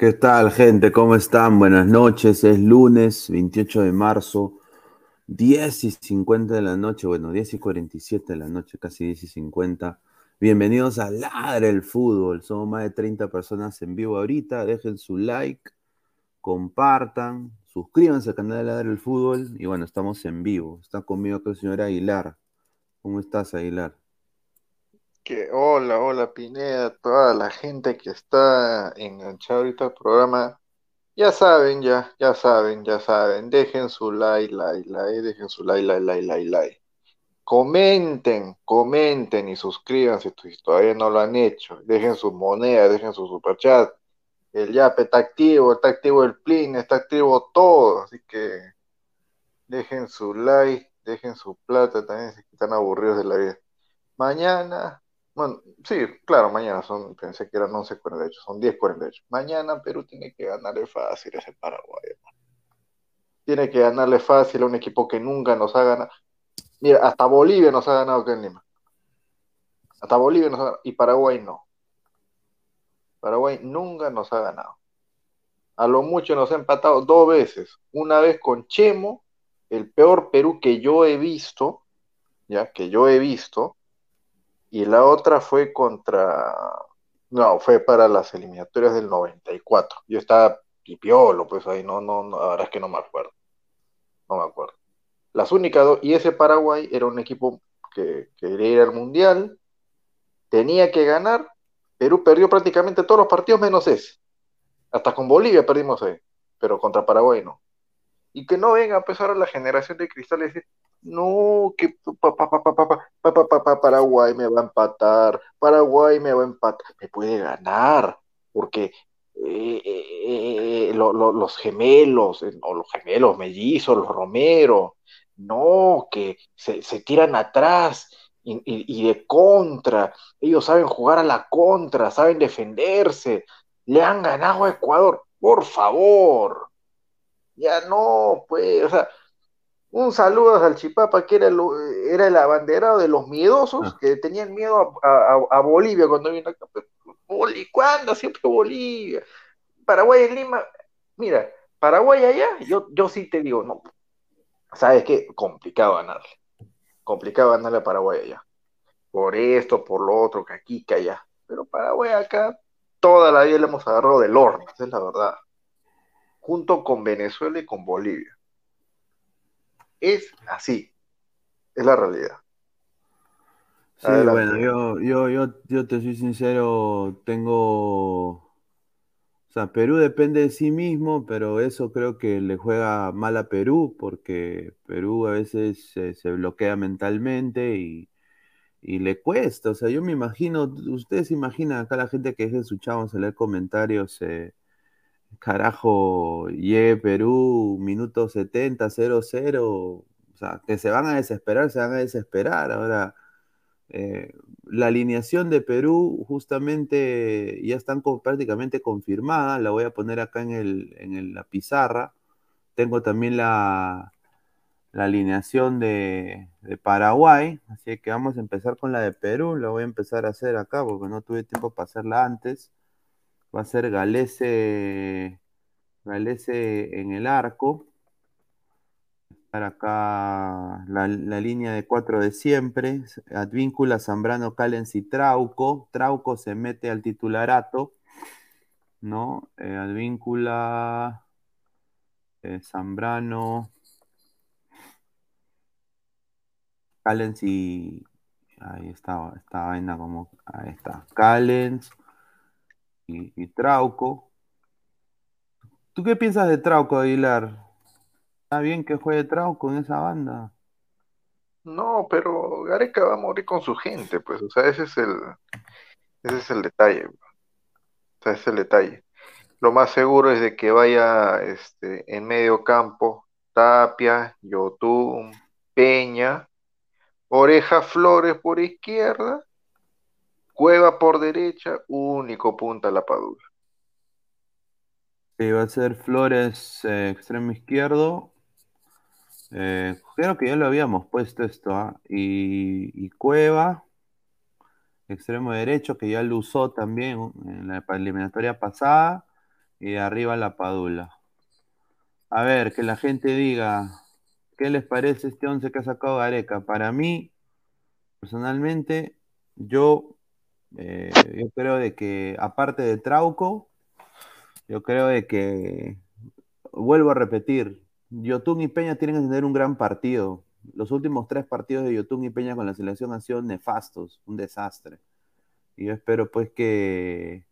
¿Qué tal, gente? ¿Cómo están? Buenas noches. Es lunes 28 de marzo, 10 y 50 de la noche. Bueno, 10 y 47 de la noche, casi 10 y 50. Bienvenidos a Ladre el Fútbol. Somos más de 30 personas en vivo ahorita. Dejen su like, compartan, suscríbanse al canal de Ladre el Fútbol. Y bueno, estamos en vivo. Está conmigo acá el señor Aguilar. ¿Cómo estás, Aguilar? Que hola, hola Pineda, toda la gente que está enganchada ahorita al programa, ya saben, ya, ya saben, ya saben, dejen su like, like, like, dejen su like, like, like, like, like. Comenten, comenten y suscríbanse si todavía no lo han hecho. Dejen sus monedas, dejen su superchat. El YAP está activo, está activo el Plin, está activo todo. Así que dejen su like, dejen su plata también si están aburridos de la vida. Mañana sí, claro, mañana son, pensé que eran 11.48, son 10.48. Mañana Perú tiene que ganarle fácil a ese Paraguay. Tiene que ganarle fácil a un equipo que nunca nos ha ganado. Mira, hasta Bolivia nos ha ganado acá en Lima. Hasta Bolivia nos ha ganado. Y Paraguay no. Paraguay nunca nos ha ganado. A lo mucho nos ha empatado dos veces. Una vez con Chemo, el peor Perú que yo he visto, ya que yo he visto, y la otra fue contra, no, fue para las eliminatorias del 94. Yo estaba pipiolo, pues ahí no, no, no, la verdad es que no me acuerdo. No me acuerdo. Las únicas dos, y ese Paraguay era un equipo que quería ir al Mundial, tenía que ganar, Perú perdió prácticamente todos los partidos menos ese. Hasta con Bolivia perdimos ahí, pero contra Paraguay no. Y que no venga a pesar a la generación de cristal y decir, no, que Paraguay me va a empatar, Paraguay me va a empatar, me puede ganar, porque los gemelos, o los gemelos mellizos, los Romero, no, que se, tiran atrás y, y, de contra, ellos saben jugar a la contra, saben defenderse, le han ganado a Ecuador, por favor, ya no, pues, o sea, un saludo a Salchipapa, que era el, era el abanderado de los miedosos, ah. que tenían miedo a, Bolivia cuando vino acá. ¿Cuándo? Siempre Bolivia. Paraguay en Lima. Mira, Paraguay allá, yo, yo sí te digo, no. ¿Sabes qué? Complicado ganarle. Complicado ganarle a Paraguay allá. Por esto, por lo otro, que aquí, que allá. Pero Paraguay acá, toda la vida le hemos agarrado del horno, esa es la verdad. Junto con Venezuela y con Bolivia es así. Es la realidad. Sí, bueno, yo, yo, yo, yo te soy sincero, tengo. O sea, Perú depende de sí mismo, pero eso creo que le juega mal a Perú, porque Perú a veces se, bloquea mentalmente y, le cuesta. O sea, yo me imagino, ustedes imaginan acá la gente que deje su chavos a leer comentarios, eh, carajo, llegue Perú, minuto 70, 0-0, o sea, que se van a desesperar, se van a desesperar. Ahora, eh, la alineación de Perú justamente ya están prácticamente confirmadas, la voy a poner acá en, el, en la pizarra. Tengo también la, la alineación de, de, Paraguay, así que vamos a empezar con la de Perú, la voy a empezar a hacer acá porque no tuve tiempo para hacerla antes va a ser Galese, Galese en el arco. Estar acá la, línea de cuatro de siempre. Advíncula, Zambrano, Calens y Trauco. Trauco se mete al titularato. ¿No? Eh, Advíncula, eh, Zambrano, Calens y. Ahí está, esta vaina como. Ahí está. Calens y, Trauco. ¿Tú qué piensas de Trauco, Aguilar? ¿Está bien que juegue Trauco en esa banda? No, pero Gareca va a morir con su gente, pues, o sea, ese es el, ese es el detalle. O sea, ese es el detalle. Lo más seguro es de que vaya este, en medio campo Tapia, Yotun, Peña, Oreja Flores por izquierda Cueva por derecha, único punta la Padula. Sí, va a ser Flores eh, extremo izquierdo. Eh, creo que ya lo habíamos puesto esto. ¿ah? Y, Cueva, extremo derecho, que ya lo usó también en la eliminatoria pasada. y arriba la Padula. A ver, que la gente diga, ¿qué les parece este 11 que ha sacado Gareca? Para mí, personalmente, yo, eh, yo creo de que, aparte de Trauco, yo creo de que, vuelvo a repetir, Yotun y Peña tienen que tener un gran partido. Los últimos tres partidos de Yotun y Peña con la selección han sido nefastos, un desastre. Y yo espero pues que,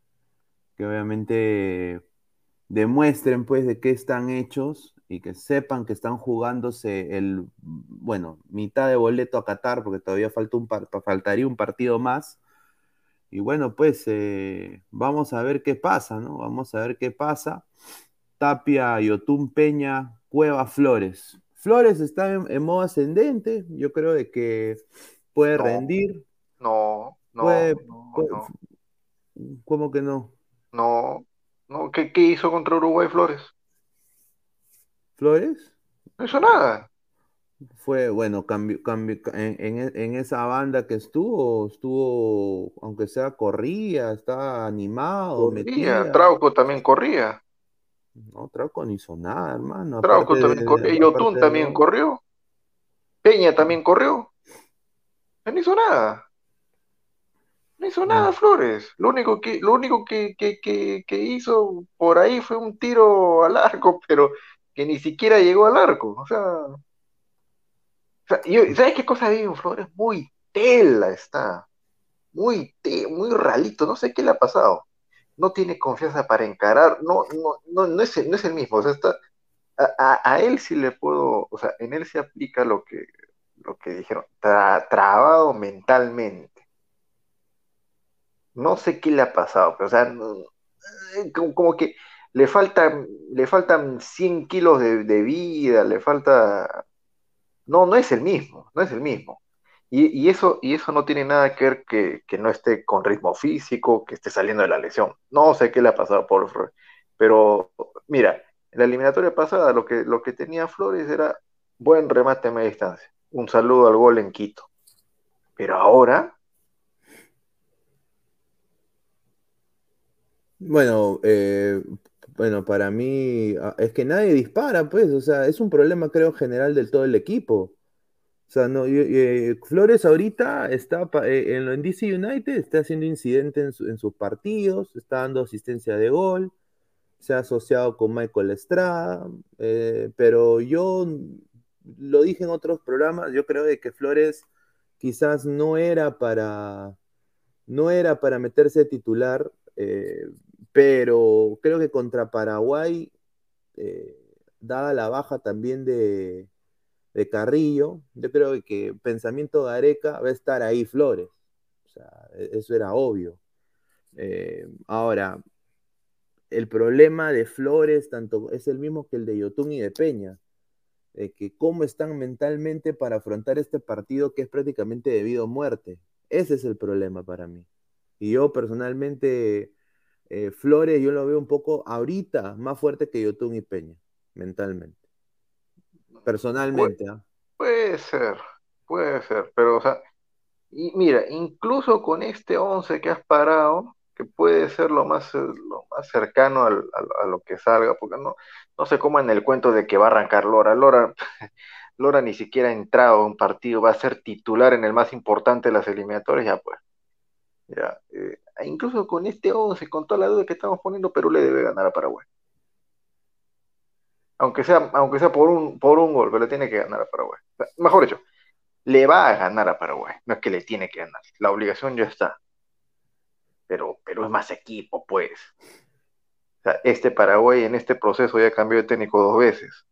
que obviamente demuestren pues de qué están hechos y que sepan que están jugándose el, bueno, mitad de boleto a Qatar, porque todavía falta un faltaría un partido más. Y bueno, pues eh, vamos a ver qué pasa, ¿no? Vamos a ver qué pasa. Tapia, Yotun Peña, Cueva Flores. Flores está en, modo ascendente, yo creo de que puede rendir. No, no, no, ¿Cómo que no? No, no, ¿qué, qué hizo contra Uruguay Flores? ¿Flores? No hizo nada. Fue, bueno, cambio, cambio, en, esa banda que estuvo, estuvo, aunque sea corría, estaba animado, corría, Trauco también corría. No, Trauco no hizo nada, hermano. Trauco también corrió, Yotun también corrió, Peña también corrió. No hizo nada. No hizo nada Flores. Lo único que, lo único que, que, hizo por ahí fue un tiro al arco, pero que ni siquiera llegó al arco. O sea, ¿sabes qué cosa un Flores? Muy tela está. Muy, muy ralito. No sé qué le ha pasado. No tiene confianza para encarar. No, no, no, no, es, no es el mismo. O sea, está, a, él sí le puedo, o sea, en él se aplica lo que, lo que dijeron, trabado mentalmente no sé qué le ha pasado, pero o sea, eh, como, que le faltan, le faltan 100 kilos de, vida, le falta... No, no es el mismo, no es el mismo. Y, eso, y eso no tiene nada que ver que, que, no esté con ritmo físico, que esté saliendo de la lesión. No sé qué le ha pasado Paul Flores. Pero mira, en la eliminatoria pasada lo que, lo que tenía Flores era buen remate a media distancia. Un saludo al gol en Quito. Pero ahora Bueno, eh, bueno, para mí ah, es que nadie dispara, pues, o sea, es un problema creo general del todo el equipo. O sea, no, eh, Flores ahorita está eh, en, en DC United, está haciendo incidente en, sus partidos, está dando asistencia de gol, se ha asociado con Michael Estrada, pero yo lo dije en otros programas, yo creo de que Flores quizás no era para, no era para meterse titular, pero creo que contra Paraguay, eh, dada la baja también de, Carrillo, yo creo que pensamiento de Areca va a estar ahí Flores. O sea, e, eso era obvio. Eh, ahora, el problema de Flores tanto es el mismo que el de Yotun y de Peña. que cómo están mentalmente para afrontar este partido que es prácticamente debido a muerte. Ese es el problema para mí. Y yo personalmente eh, Flores yo lo veo un poco ahorita más fuerte que Yotun y Peña, mentalmente. Personalmente. ¿ah? Puede, ser, puede ser, pero o sea, y mira, incluso con este 11 que has parado, que puede ser lo más, eh, lo más cercano a lo que salga, porque no, no sé cómo en el cuento de que va a arrancar Lora. Lora, Lora ni siquiera ha entrado a un partido, va a ser titular en el más importante de las eliminatorias, ya pues. Ya, eh, incluso con este 11, con toda la duda que estamos poniendo, Perú le debe ganar a Paraguay. Aunque sea, aunque sea por un, por un gol, pero le tiene que ganar a Paraguay. mejor dicho, le va a ganar a Paraguay. No es que le tiene que ganar. La obligación ya está. Pero Perú es más equipo, pues. este Paraguay en este proceso ya cambió de técnico dos veces.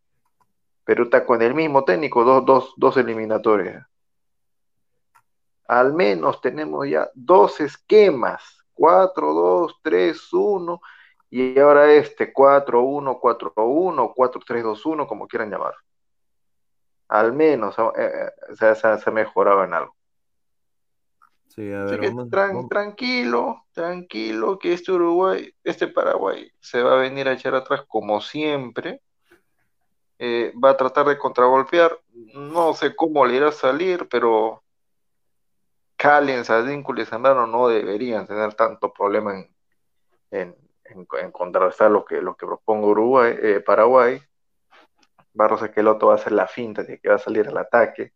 Perú está con el mismo técnico, dos, dos, dos eliminatorias al menos tenemos ya dos esquemas, 4, 2, 3, 1, y ahora este 4, 1, 4, 1, 4, 3, 2, 1, como quieran llamar. Al menos eh, eh, se, ha mejorado en algo. Sí, a ver, vamos, Tranquilo, tranquilo, que este Uruguay, este Paraguay se va a venir a echar atrás como siempre. Eh, va a tratar de contragolpear. No sé cómo le irá a salir, pero Callens, Advíncula y Zambrano no deberían tener tanto problema en, en, contrarrestar lo que, lo que propongo Uruguay, eh, Paraguay. Barros Esqueloto va a hacer la finta de que va a salir al ataque,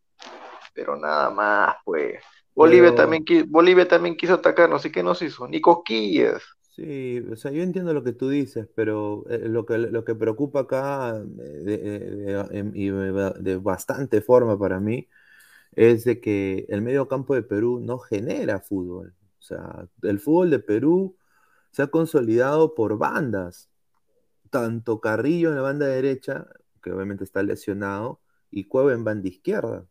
pero nada más, pues. Bolivia, también, Bolivia también quiso atacarnos, así que nos hizo, ni cosquillas. Sí, o sea, yo entiendo lo que tú dices, pero eh, lo que, lo que preocupa acá eh, y de, bastante forma para mí es de que el medio campo de Perú no genera fútbol. O sea, el fútbol de Perú se ha consolidado por bandas, tanto Carrillo en la banda derecha, que obviamente está lesionado, y Cueva en banda izquierda.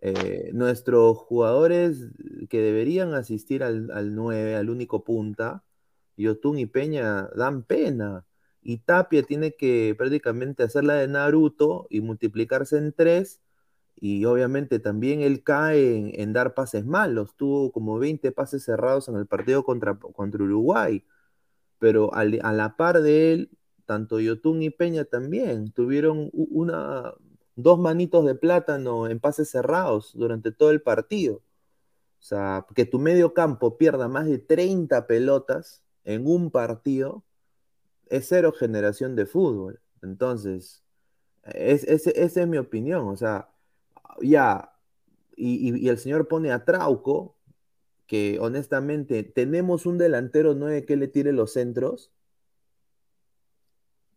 Eh, nuestros jugadores que deberían asistir al, al 9, al único punta, Yotun y Peña dan pena. Y Tapia tiene que prácticamente hacer la de Naruto y multiplicarse en tres. Y obviamente también él cae en, dar pases malos. Tuvo como 20 pases cerrados en el partido contra, contra Uruguay. Pero a la par de él, tanto Yotun y Peña también tuvieron una, dos manitos de plátano en pases cerrados durante todo el partido. O sea, que tu medio campo pierda más de 30 pelotas en un partido es cero generación de fútbol. Entonces, es, esa es mi opinión. O sea, ya, y, el señor pone a Trauco, que honestamente tenemos un delantero nueve que le tire los centros.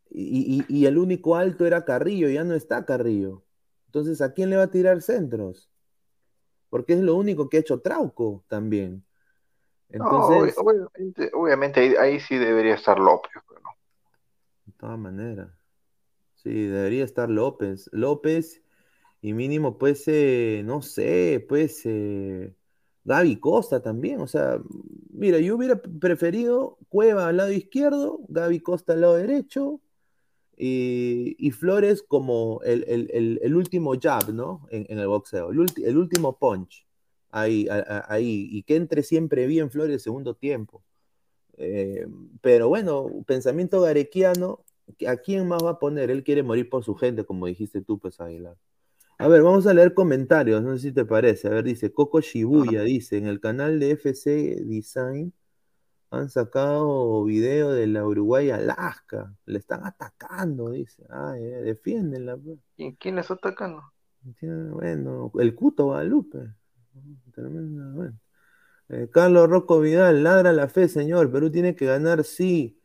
Y, el único alto era Carrillo, ya no está Carrillo. Entonces, ¿a quién le va a tirar centros? Porque es lo único que ha hecho Trauco también. Entonces, obviamente, ahí, sí debería estar López, pero no. De todas maneras. Sí, debería estar López. López y mínimo pues, eh, no sé, pues eh, Gaby Costa también. O sea, mira, yo hubiera preferido Cueva al lado izquierdo, Gaby Costa al lado derecho y, Flores como el, último jab, ¿no? En, el boxeo, el último punch ahí, ahí, y que entre siempre bien Flores segundo tiempo. Eh, pero bueno, pensamiento garequiano, ¿a quién más va a poner? Él quiere morir por su gente, como dijiste tú, pues Aguilar. A ver, vamos a leer comentarios, no sé si te parece. A ver, dice Coco Shibuya, dice, en el canal de FC Design han sacado video de la Uruguay Alaska. Le están atacando, dice. Ay, eh, defiéndenla. Pues". ¿Y quién le está atacando? Bueno, el Cuto Guadalupe. Eh, Carlos Rocco Vidal, ladra la fe, señor. Perú tiene que ganar, sí.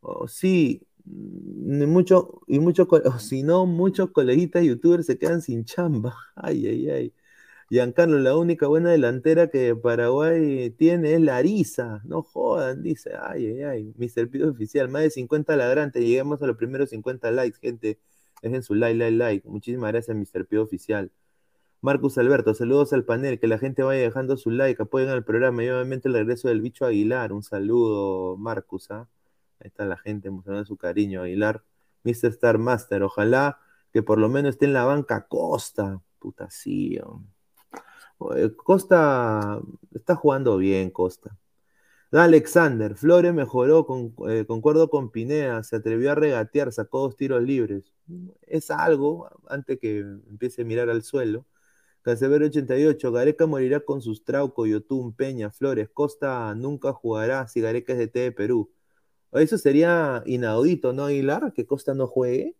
Oh, sí. Mucho, y muchos, si no, muchos coleguitas youtubers se quedan sin chamba. Ay, ay, ay. Giancarlo, la única buena delantera que Paraguay tiene es Larisa. No jodan, dice. Ay, ay, ay. Mr. Pido Oficial, más de 50 ladrantes. Lleguemos a los primeros 50 likes, gente. Dejen su like, like, like. Muchísimas gracias, Mr. Pido Oficial. Marcus Alberto, saludos al panel, que la gente vaya dejando su like, apoyen al programa y obviamente el regreso del bicho Aguilar. Un saludo, Marcus, ¿ah? Ahí está la gente mostrando su cariño, Aguilar. Mr. Star Master, ojalá que por lo menos esté en la banca Costa. Puta, sí. Costa está jugando bien, Costa. Alexander, Flores mejoró, con, eh, concuerdo con Pineda, se atrevió a regatear, sacó dos tiros libres. Es algo, antes que empiece a mirar al suelo. Casevero 88, Gareca morirá con sus Trauco, Yotun, Peña, Flores, Costa nunca jugará si Gareca es de T de Perú. Eso sería inaudito, ¿no, Aguilar? Que Costa no juegue.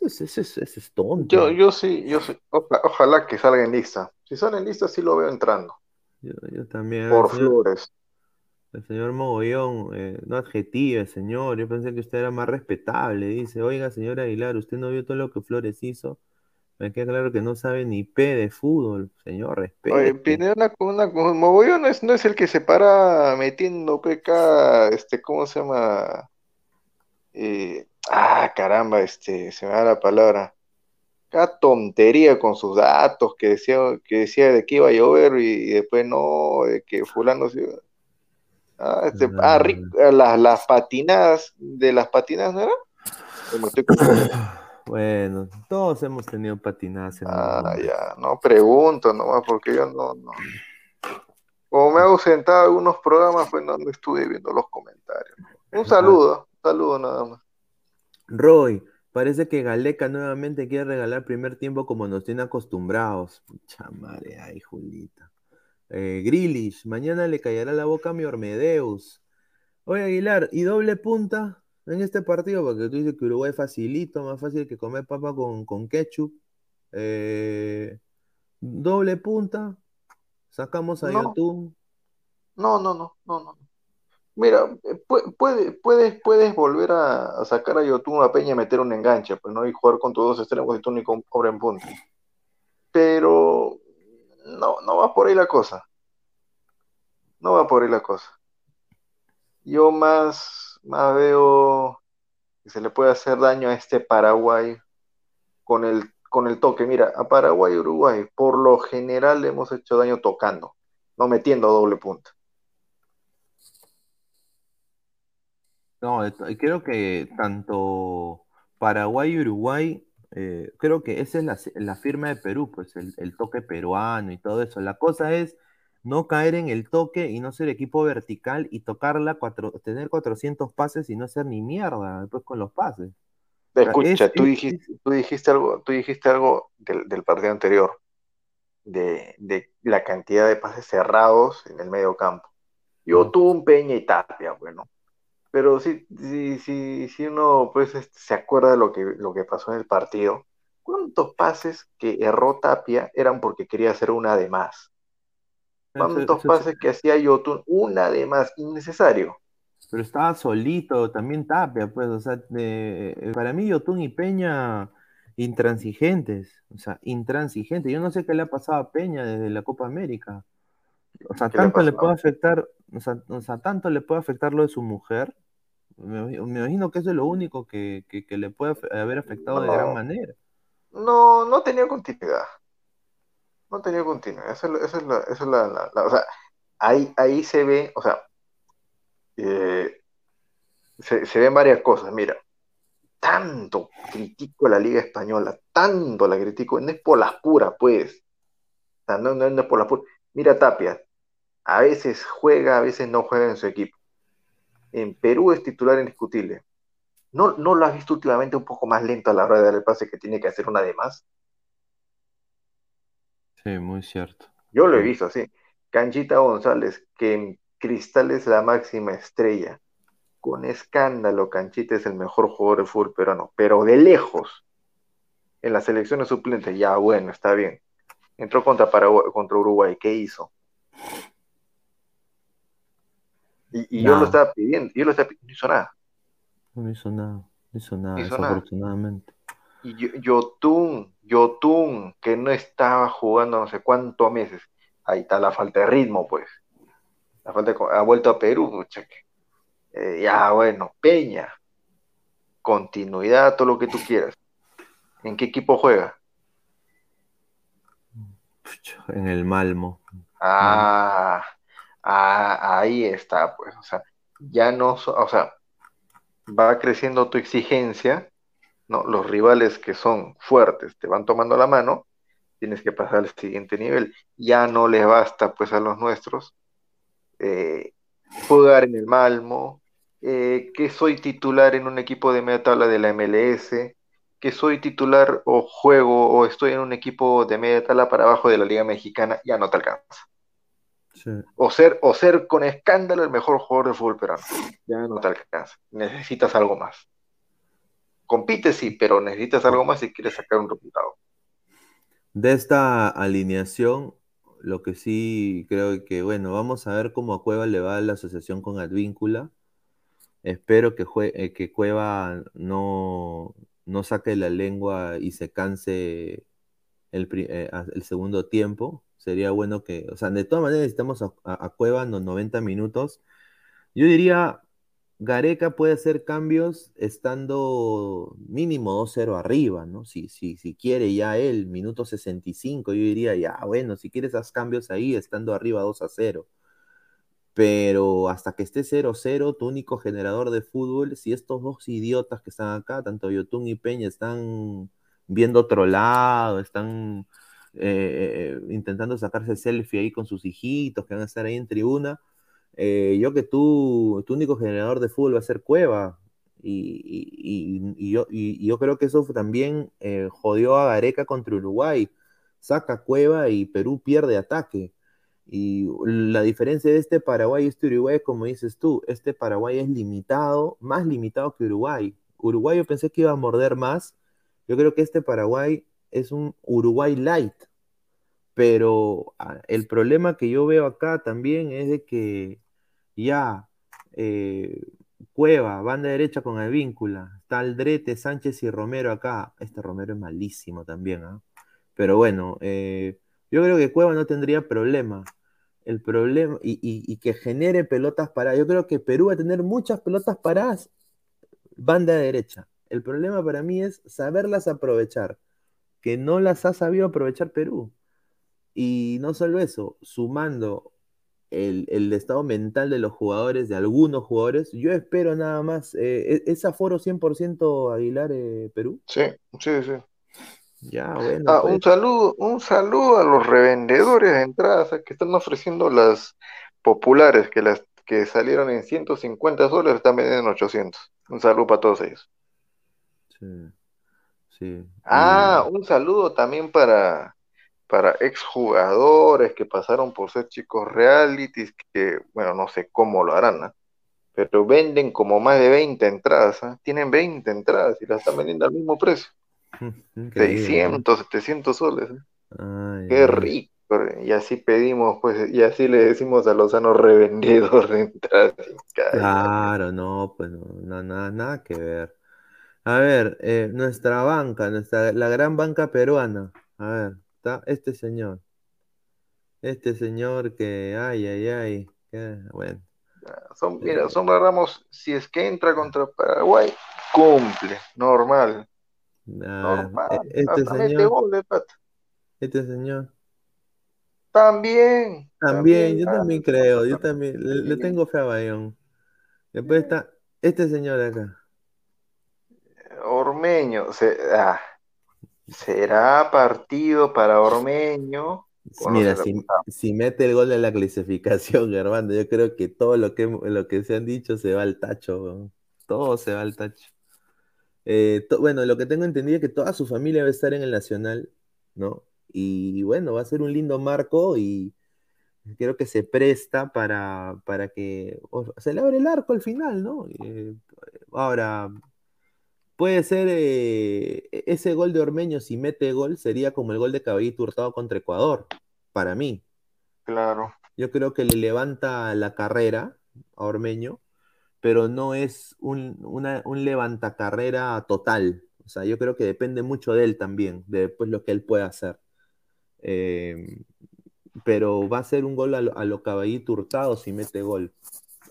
Eso, es tonto. Yo, yo sí, yo sí. ojalá que salga en lista. Si sale en lista, sí lo veo entrando. Yo, también. Por Flores. El señor Mogollón, eh, no adjetive, señor. Yo pensé que usted era más respetable. Dice, oiga, señor Aguilar, ¿usted no vio todo lo que Flores hizo? Me queda claro que no sabe ni P de fútbol, señor, respeto. Oye, Pineda una, una, Mogollón no es, no es el que se para metiendo PK, este, ¿cómo se llama? Eh, ah, caramba, este, se me da la palabra. Cada tontería con sus datos que decía, que decía de que iba a llover y, después no, de que fulano se Ah, este, ah, las, las patinadas, de las patinadas, ¿no era? Bueno, todos hemos tenido patinadas. ah, ya, no pregunto nomás porque yo no, no. Como me he ausentado algunos programas, pues no, estuve viendo los comentarios. Un saludo, un saludo nada más. Roy, parece que Galeca nuevamente quiere regalar primer tiempo como nos tiene acostumbrados. Pucha madre, ay, Julita. Eh, Grillish, mañana le callará la boca a mi Ormedeus. Oye, Aguilar, ¿y doble punta en este partido? Porque tú dices que Uruguay facilito, más fácil que comer papa con, con ketchup. Eh, doble punta, sacamos a No, Yotun. no, no, no, no, no. Mira, eh, pu- puede- puedes, puedes volver a, a sacar a Yotun a Peña y meter un enganche, pues no y jugar con tus dos extremos y tú ni con obra en punta. Pero no, no va por ahí la cosa. No va por ahí la cosa. Yo más, más veo que se le puede hacer daño a este Paraguay con el, con el toque. Mira, a Paraguay y Uruguay, por lo general le hemos hecho daño tocando, no metiendo doble punta. No, et- creo que tanto Paraguay y Uruguay, eh, creo que esa es la, la firma de Perú, pues el, el toque peruano y todo eso. La cosa es no caer en el toque y no ser equipo vertical y tocarla, cuatro, tener 400 pases y no ser ni mierda después con los pases. O sea, es, Escucha, tú es- dijiste, tú dijiste algo, tú dijiste algo del, del partido anterior, de, de la cantidad de pases cerrados en el medio campo. Yo Mm. tuve un Peña y Tapia, bueno, pero si, si, si, si uno pues este, se acuerda de lo que, lo que pasó en el partido, ¿cuántos pases que erró Tapia eran porque quería hacer una de más? Eso- ¿Cuántos eso- pases que hacía Yotun? Una de más, innecesario. pero estaba solito, también Tapia, pues, o sea, de- eh, para mí Yotun y Peña intransigentes, o sea, intransigentes. Yo no sé qué le ha pasado a Peña desde la Copa América. O sea, ¿Qué le tanto le puede afectar, o sea, o sea, tanto le puede afectar lo de su mujer. Me, me imagino que eso es lo único que, que- que le puede haber afectado de gran manera. no, no tenía continuidad. No tenía continuidad. Esa esa es la, esa es la- la- la- o sea, ahí, ahí se ve, o sea, eh, se, se ven varias cosas. Mira, tanto critico a la Liga Española, tanto la critico, no es por las puras, pues. No, no, no es por las puras. Mira, Tapia, a veces juega, a veces no juega en su equipo. En Perú es titular indiscutible. ¿No, no lo has visto últimamente un poco más lento a la hora de dar el pase que tiene que hacer una de más? Sí, muy cierto. Yo lo he visto así. Canchita González, que en Cristal es la máxima estrella. Con escándalo, Canchita es el mejor jugador de fútbol peruano, pero de lejos. En las selecciones suplentes, ya bueno, está bien. Entró contra Paraguay, contra Uruguay, ¿qué hizo? Y, y yo lo estaba pidiendo, yo lo estaba pidiendo, no hizo nada. no hizo nada, no hizo nada, nada. Y Yo- Yotun, Yotun, que no estaba jugando no sé cuántos meses. Ahí está la falta de ritmo, pues. La falta de ha vuelto a Perú, eh, ya bueno, Peña, continuidad, todo lo que tú quieras. ¿En qué equipo juega? En el Malmo. Ah, ah, ahí está, pues. O sea, ya no, o sea, va creciendo tu exigencia, ¿no? Los rivales que son fuertes te van tomando la mano, tienes que pasar al siguiente nivel. Ya no les basta, pues, a los nuestros eh, jugar en el Malmo, eh, que soy titular en un equipo de media tabla de la MLS, que soy titular o juego o estoy en un equipo de media tabla para abajo de la Liga Mexicana, ya no te alcanza. Sí. O ser, o ser con escándalo el mejor jugador de fútbol peruano, ya no te alcanza. Necesitas algo más. Compite sí, pero necesitas algo más si quieres sacar un resultado. De esta alineación, lo que sí creo que, bueno, vamos a ver cómo a Cueva le va la asociación con Advíncula. Espero que, eh, que Cueva no, no saque la lengua y se canse el, eh, el segundo tiempo. Sería bueno que, o sea, de todas maneras necesitamos a, a- a Cueva en los 90 minutos. Yo diría, Gareca puede hacer cambios estando mínimo 2-0 arriba, ¿no? Si, si, si quiere ya él, minuto 65, yo diría, ya, bueno, si quieres haz cambios ahí, estando arriba 2-0. Pero hasta que esté 0-0, tu único generador de fútbol, si estos dos idiotas que están acá, tanto Yotun y Peña, están viendo otro lado, están eh, eh, intentando sacarse selfie ahí con sus hijitos que van a estar ahí en tribuna, eh, yo que tú, tu único generador de fútbol va a ser Cueva. Y, y- yo, y yo creo que eso también eh, jodió a Gareca contra Uruguay. Saca Cueva y Perú pierde ataque. Y la diferencia de este Paraguay y este Uruguay, como dices tú, este Paraguay es limitado, más limitado que Uruguay. Uruguay yo pensé que iba a morder más. Yo creo que este Paraguay es un Uruguay light. Pero ah, el problema que yo veo acá también es de que ya eh, Cueva, banda derecha con el víncula. Está Aldrete, Sánchez y Romero acá. Este Romero es malísimo también, ¿ah? Pero bueno, eh, yo creo que Cueva no tendría problema. El problema, y, que genere pelotas paradas. Yo creo que Perú va a tener muchas pelotas paradas, banda derecha. El problema para mí es saberlas aprovechar, que no las ha sabido aprovechar Perú. Y no solo eso, sumando el, estado mental de los jugadores, de algunos jugadores. Yo espero nada más. Eh, ¿e-, ¿Es aforo 100% Aguilar eh, Perú? Sí, sí, sí. Ya, bueno. Ah, un pues. saludo, un saludo a los revendedores de entradas que están ofreciendo las populares, que las que salieron en 150 soles están vendiendo en 800. Un saludo para todos ellos. Sí. Sí. Ah, un saludo también para para exjugadores que pasaron por ser chicos realities, que, bueno, no sé cómo lo harán, pero venden como más de 20 entradas, ¿ah? tienen 20 entradas y las están vendiendo al mismo precio. 600, 700 soles. ¿eh? Qué rico. Y así pedimos, pues, y así le decimos a los sanos revendedores de entradas. Claro, no, pues no, nada, nada que ver. A ver, eh, nuestra banca, nuestra, la gran banca peruana. A ver, está este señor. Este señor que, ay, ay, ay, bueno. Son, mira, eh, Sombra Ramos, si es que entra contra Paraguay, cumple, normal. normal. E, este señor. este señor. También. También, yo también creo, yo también, le, tengo fe a Bayón. Después está este señor de acá. Ormeño, se, ah, ¿Será partido para Ormeño? Mira, si, mete el gol de la clasificación, hermano, yo creo que todo lo que, lo que se han dicho se va al tacho. Todo se va al tacho. Eh, bueno, lo que tengo entendido es que toda su familia va a estar en el Nacional, ¿no? Y bueno, va a ser un lindo marco y creo que se presta para, para que se le abre el arco al final, ¿no? Eh, ahora, Puede ser eh, e-, ese gol de Ormeño, si mete gol, sería como el gol de Caballito Hurtado contra Ecuador, para mí. Claro. Yo creo que le levanta la carrera a Ormeño, pero no es un, una, un levantacarrera total. O sea, yo creo que depende mucho de él también, de pues, lo que él pueda hacer. Em, pero va a ser un gol a lo, a lo Caballito Hurtado si mete gol.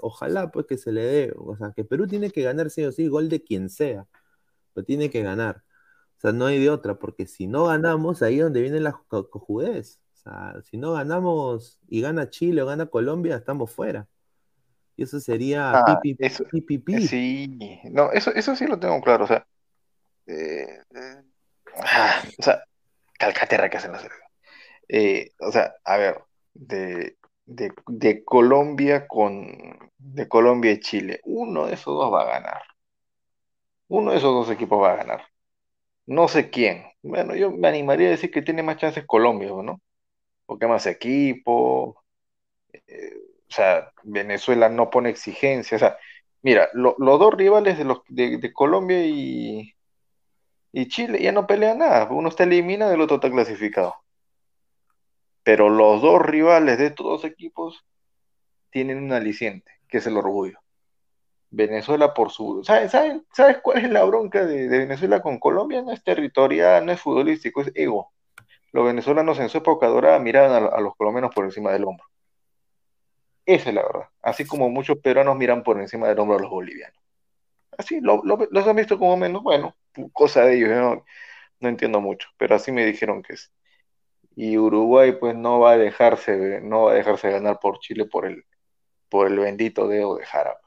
Ojalá pues que se le dé, o sea, que Perú tiene que ganar sí o sí gol de quien sea lo tiene que ganar. O sea, no hay de otra, porque si no ganamos, ahí es donde viene la cojudez. O sea, si no ganamos y gana Chile o gana Colombia, estamos fuera. Y eso sería ah, Sí, no, eso, eso sí lo tengo claro. O sea, eh, eh, ah, o sea, Calcaterra que hacen la eh, o sea, a ver, de, de, de Colombia con de Colombia y Chile, uno de esos dos va a ganar. Uno de esos dos equipos va a ganar. No sé quién. Bueno, yo me animaría a decir que tiene más chances Colombia, ¿no? Porque más equipo. Eh, o sea, Venezuela no pone exigencia. O sea, mira, los dos rivales de, Colombia y, y Chile ya no pelean nada. Uno está eliminado y el otro está clasificado. Pero los dos rivales de estos dos equipos tienen un aliciente, que es el orgullo. Venezuela por su... ¿Sabes, sabes, cuál es la bronca de, Venezuela con Colombia? No es territorial, no es futbolístico, es ego. Los venezolanos en su época dorada miraban a, los colombianos por encima del hombro. Esa es la verdad. Así como muchos peruanos miran por encima del hombro a los bolivianos. Así, lo, los han visto como menos, bueno, cosa de ellos, no, no entiendo mucho, pero así me dijeron que es. Y Uruguay pues no va a dejarse, no va a dejarse ganar por Chile por el, por el bendito dedo de Jara.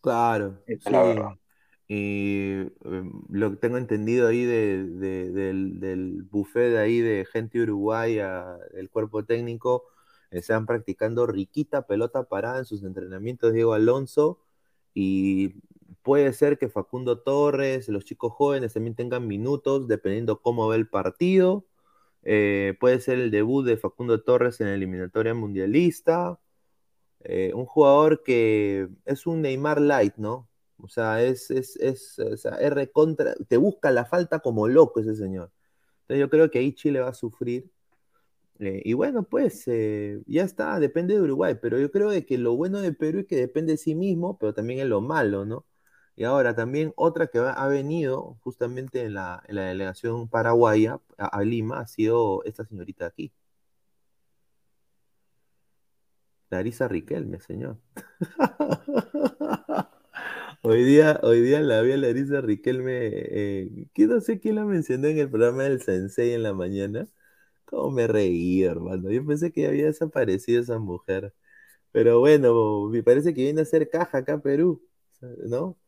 Claro, sí. Y em, lo que tengo entendido ahí del, del buffet de ahí de gente uruguaya, el cuerpo técnico, están practicando riquita pelota parada en sus entrenamientos Diego Alonso y puede ser que Facundo Torres, los chicos jóvenes también tengan minutos, dependiendo cómo ve el partido. Eh, puede ser el debut de Facundo Torres en la eliminatoria mundialista. Eh, un jugador que es un Neymar light, ¿no? O sea, es, es, es, te busca la falta como loco ese señor. Entonces yo creo que ahí Chile va a sufrir. Eh, y bueno, pues eh, ya está, depende de Uruguay, pero yo creo de que lo bueno de Perú es que depende de sí mismo, pero también es lo malo, ¿no? Y ahora también otra que ha venido justamente en la, en la delegación paraguaya a, a Lima ha sido esta señorita aquí. Larisa Riquelme, señor. Hoy día, hoy día la vi a Larisa Riquelme, eh, que no sé quién la mencionó en el programa del Sensei en la mañana. Cómo me reí, hermano. Yo pensé que había desaparecido esa mujer. Pero bueno, me parece que viene a hacer caja acá a Perú, ¿no?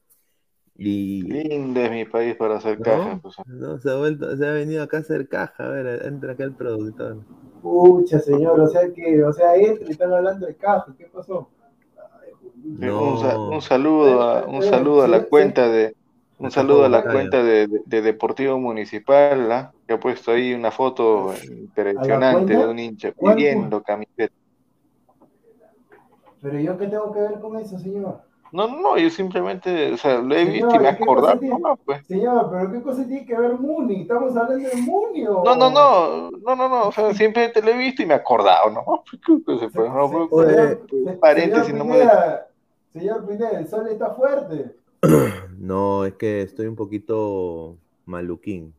Y, Lindo es mi país para hacer ¿no? caja. pues. ¿no? Se ha vuelto, se ha venido acá a hacer caja. A ver, entra acá el productor. Pucha, señor, o sea que, o sea, entra y están hablando de caja, ¿qué pasó? Un, saludo a, un saludo a la cuenta de un saludo a la cuenta de, de- de Deportivo Municipal, ¿ah? que ha puesto ahí una foto impresionante de un hincha pidiendo camiseta. Pero yo qué tengo que ver con eso, señor. No, no, no, yo simplemente, o sea, lo he visto y me ¿y qué acordaba, tiene? no, pues. Señor, pero qué cosa tiene que ver Muni, estamos hablando de Muni o No, no, no, no, no, no, o sea, simplemente lo he visto y me he acordado, ¿no? ¿Qué cosa, pues? No, pues, pues, se- paréntesis, señor no me- Señor Pineda, el sol está fuerte. No, es que estoy un poquito maluquín.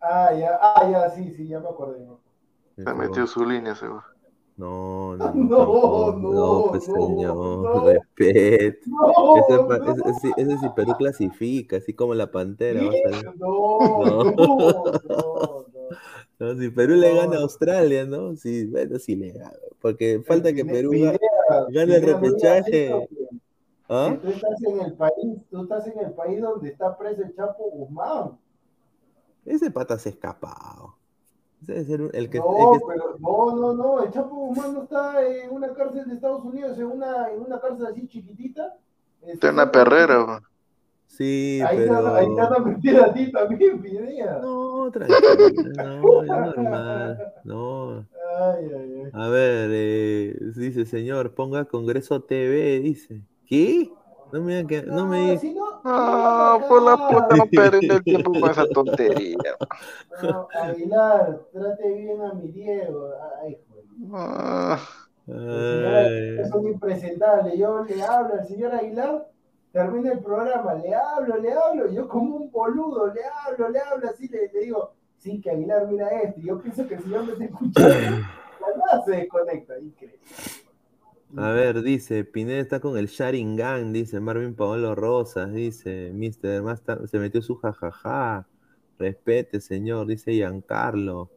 Ah, ya, ah, ya, sí, sí, ya me acordé. Se metió su línea, seguro. No, no, No, no, pues señor. No, Ese, sí Perú clasifica, así como la Pantera. no, No. no, no, no. Si Perú le gana a. Australia, ¿no? Sí, bueno, sí le gana. Porque falta que Perú gane el repechaje. ¿Ah? Tú estás en el país, tú estás en el país donde está preso el Chapo Guzmán. Ese pata se ha escapado. Debe ser el que, el No, que- pero no, no, no, el Chapo Guzmán no está en una cárcel de Estados Unidos, en una, en una cárcel así chiquitita. Está en una perrera, pues. Sí, Ahí, pero. van- ahí te van a ti también, Pineda. No, tranquilo, no, es normal. No. Ay, ay, ay. A ver, eh, dice señor, ponga Congreso TV, dice. ¿Qué? No me que, no me si no, Ah, por la puta, no perdiendo el tiempo con esa tontería. no, Aguilar, trate bien a mi Diego. Ay, joder. Ah, Ay, son impresentables. Yo le hablo al señor Aguilar, termina el programa, le hablo, le hablo, yo como un boludo, le hablo, le hablo, así le, le digo, sí, que Aguilar mira esto, y yo pienso que el señor me está escuchando, la se desconecta, increíble. A ver, dice, Pineda está con el Sharingan, dice Marvin Paolo Rosas, dice Mister, más se metió su jajaja. Respete, señor, dice Giancarlo.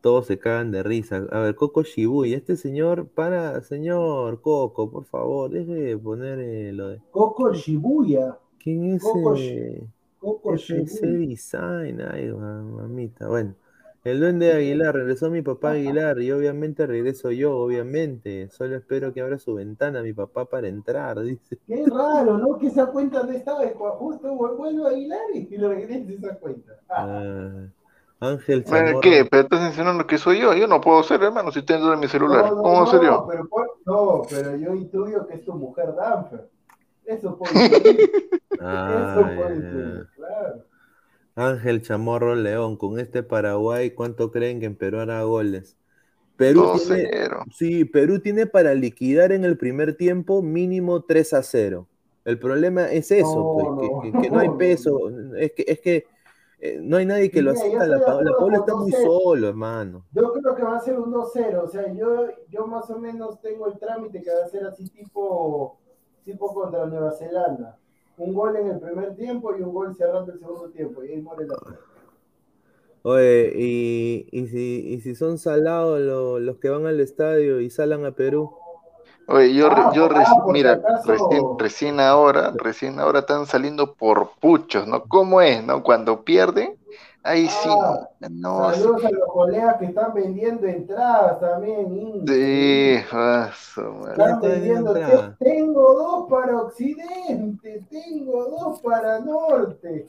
Todos se cagan de risa. A ver, Coco Shibuya, este señor, para, señor Coco, por favor, deje de poner eh, lo de. Coco Shibuya, ¿Quién es Coco ese? Coco ese Shibuya. design? Ay, ma- mamita. Bueno, el duende de Aguilar, regresó mi papá Aguilar y obviamente regreso yo, obviamente. Solo espero que abra su ventana mi papá para entrar, dice. Qué raro, ¿no? Que esa cuenta no estaba, justo vuelvo a Aguilar y le regresa esa cuenta. Ah, Ángel bueno, Zamora. ¿Qué? Pero estás mencionando que soy yo. Yo no puedo ser, hermano, si tengo en mi celular. No, no, ¿Cómo no, ser yo? Pero, por- no, pero yo intuyo que es tu mujer Danfer. Eso puede ser. Ah, Eso puede ser, claro. Ángel Chamorro León, con este Paraguay, ¿cuánto creen que en Perú hará goles? Perú tiene, cero. sí, Perú tiene para liquidar en el primer tiempo mínimo 3 a 0. El problema es eso, No, pues, que, no, que- que no hay peso, es que, es que eh, no hay nadie que lo asista, la, la Paula está muy solo, hermano. Yo creo que va a ser un 2-0. O sea, yo, yo más o menos tengo el trámite que va a ser así tipo, tipo contra Nueva Zelanda. Un gol en el primer tiempo y un gol cerrando el segundo tiempo. Y ahí muere la Oye, y, y si, y si son salados lo- los que van al estadio y salan a Perú, Oye, yo, Ah, yo reci- ah, mira, acaso. recién, recién ahora, recién ahora están saliendo por puchos, ¿no? ¿Cómo es, no? Cuando pierden, ahí sí, Ah, no, sí, Saludos a los colegas que están vendiendo entradas también. sí, madre. Están está vendiendo vendiendo. entradas? "Te- Tengo dos para Occidente, tengo dos para Norte.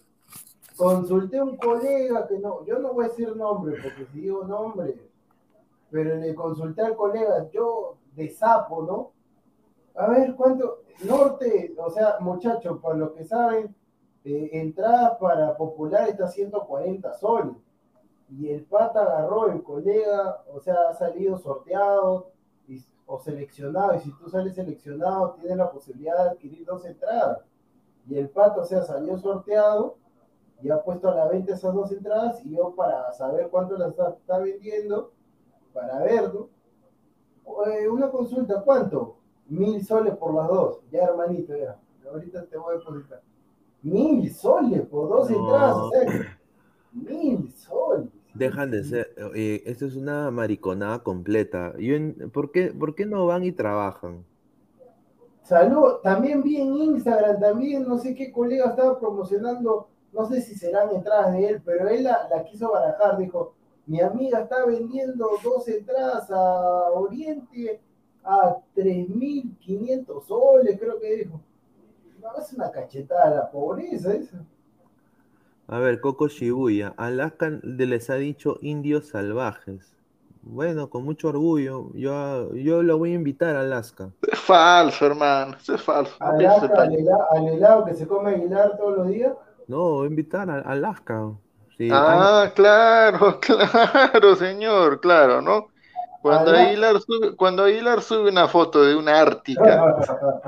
consulté a un colega que no, yo no voy a decir nombre, porque si digo nombre, pero le consulté al colega, yo de sapo, ¿no? A ver, ¿cuánto? Norte, o sea, muchachos, para los que saben, eh, entrada para popular está 140 soles. Y el pata agarró el colega, o sea, ha salido sorteado y- o seleccionado. Y si tú sales seleccionado, tienes la posibilidad de adquirir dos entradas. Y el pato, o sea, salió sorteado y ha puesto a la venta esas dos entradas. Y yo, para saber cuánto las está, está vendiendo, para verlo, eh, una consulta, ¿cuánto? Mil soles por las dos. Ya, hermanito, ya. Ahorita te voy a depositar. Mil soles por dos No. entradas. O sea, mil soles. Dejan de ser, eh, esto es una mariconada completa. Yo ¿por qué, por qué no van y trabajan? Salud, también vi en Instagram, también no sé qué colega estaba promocionando, no sé si serán entradas de él, pero él la, la quiso barajar, dijo, mi amiga está vendiendo dos entradas a Oriente a 3.500 soles, creo que dijo. No, es una cachetada a la pobreza esa. A ver, Coco Shibuya, Alaska les ha dicho indios salvajes. Bueno, con mucho orgullo, yo, yo lo voy a invitar a Alaska. Es falso, hermano. Eso es falso. No Alaska, al, hela- al helado que se come Aguilar todos los días. No, voy a invitar a, Alaska. Sí, Ah, claro, claro, señor, claro, ¿no? Cuando Aguilar sube, cuando Aguilar sube una foto de una ártica,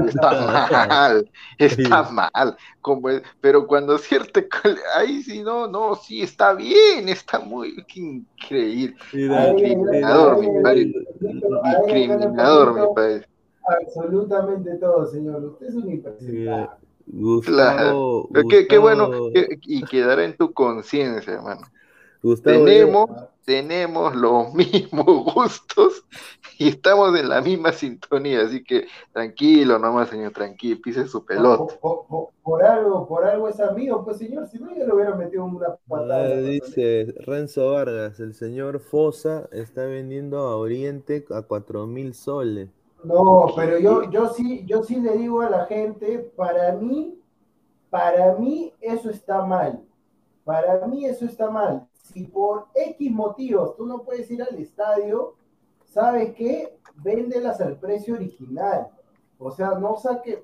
está mal, está mal, como es- pero cuando cierto, ahí sí, no, no, sí, está bien, está muy qué increíble, ahí, mi padre, discriminador, mi padre. Absolutamente todo, señor. Usted es un impresentable. Gustavo, Pero Qué, qué bueno, y quedará en tu conciencia, hermano. Gustavo Tenemos, tenemos los mismos gustos y estamos en la misma sintonía, así que tranquilo nomás, señor, tranquilo, pise su pelota. Por, por- por- por algo, por algo es amigo, pues señor, si no yo le hubiera metido una patada. Ah, dice Renzo Vargas, el señor Fosa está vendiendo a Oriente a cuatro mil soles. No, pero yo, yo sí, yo sí le digo a la gente, para mí, para mí eso está mal. Para mí eso está mal. Si por X motivos tú no puedes ir al estadio, ¿sabes qué? Véndelas al precio original. O sea, no saque.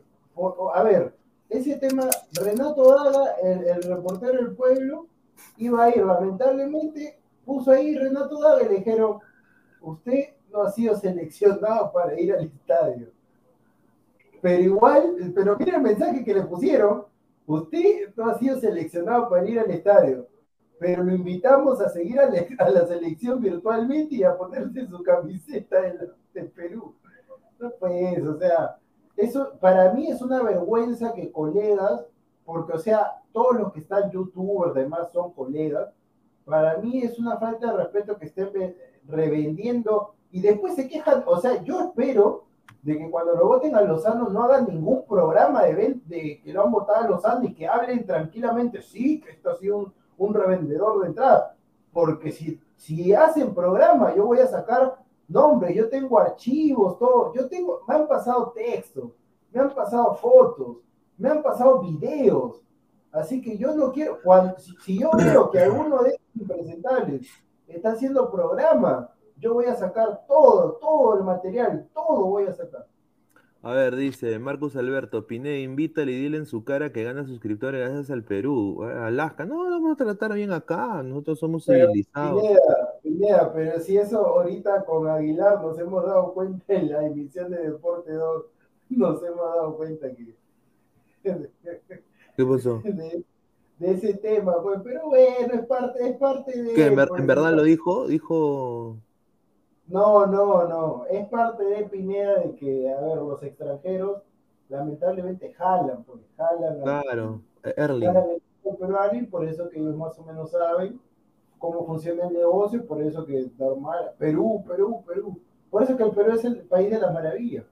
a ver, ese tema, Renato Daga, el, el reportero del pueblo, iba a ir, lamentablemente, puso ahí Renato Daga y le dijeron, usted no ha sido seleccionado para ir al estadio. Pero igual, pero mira el mensaje que le pusieron, usted no ha sido seleccionado para ir al estadio, pero lo invitamos a seguir a la, a la selección virtualmente y a ponerse su camiseta de, la- de Perú. No pues, o sea, eso para mí es una vergüenza que colegas, porque o sea, todos los que están youtubers, demás son colegas, para mí es una falta de respeto que estén ve- revendiendo y después se quejan, o sea, yo espero de que cuando lo voten a Lozano no hagan ningún programa de, de que lo han votado a Lozano y que hablen tranquilamente, sí, que esto ha sido un, un revendedor de entrada, porque si, si hacen programa, yo voy a sacar nombres, yo tengo archivos, todo, yo tengo, me han pasado textos, me han pasado fotos, me han pasado videos, así que yo no quiero, cuando, si, si yo veo que alguno de estos impresentables está haciendo programa, yo voy a sacar todo, todo el material, todo voy a sacar. A ver, dice Marcus Alberto, Pineda, invítale y dile en su cara que gana suscriptores gracias al Perú, a Alaska. No, lo vamos a tratar bien acá, nosotros somos Pero, civilizados. Pineda, Pineda, pero si eso ahorita con Aguilar nos hemos dado cuenta en la emisión de Deporte 2, nos hemos dado cuenta que ¿Qué pasó? de, de ese tema, pues, pero bueno, es parte, es parte de ¿Que en, ver- pues, en verdad lo dijo? Dijo. No, no, no, es parte de Pineda de que, a ver, los extranjeros lamentablemente jalan, pues, jalan Claro, Erling. jalan el peruano y por eso que ellos más o menos saben cómo funciona el negocio y por eso que normal, Perú, Perú, Perú, por eso que el Perú es el país de las maravillas.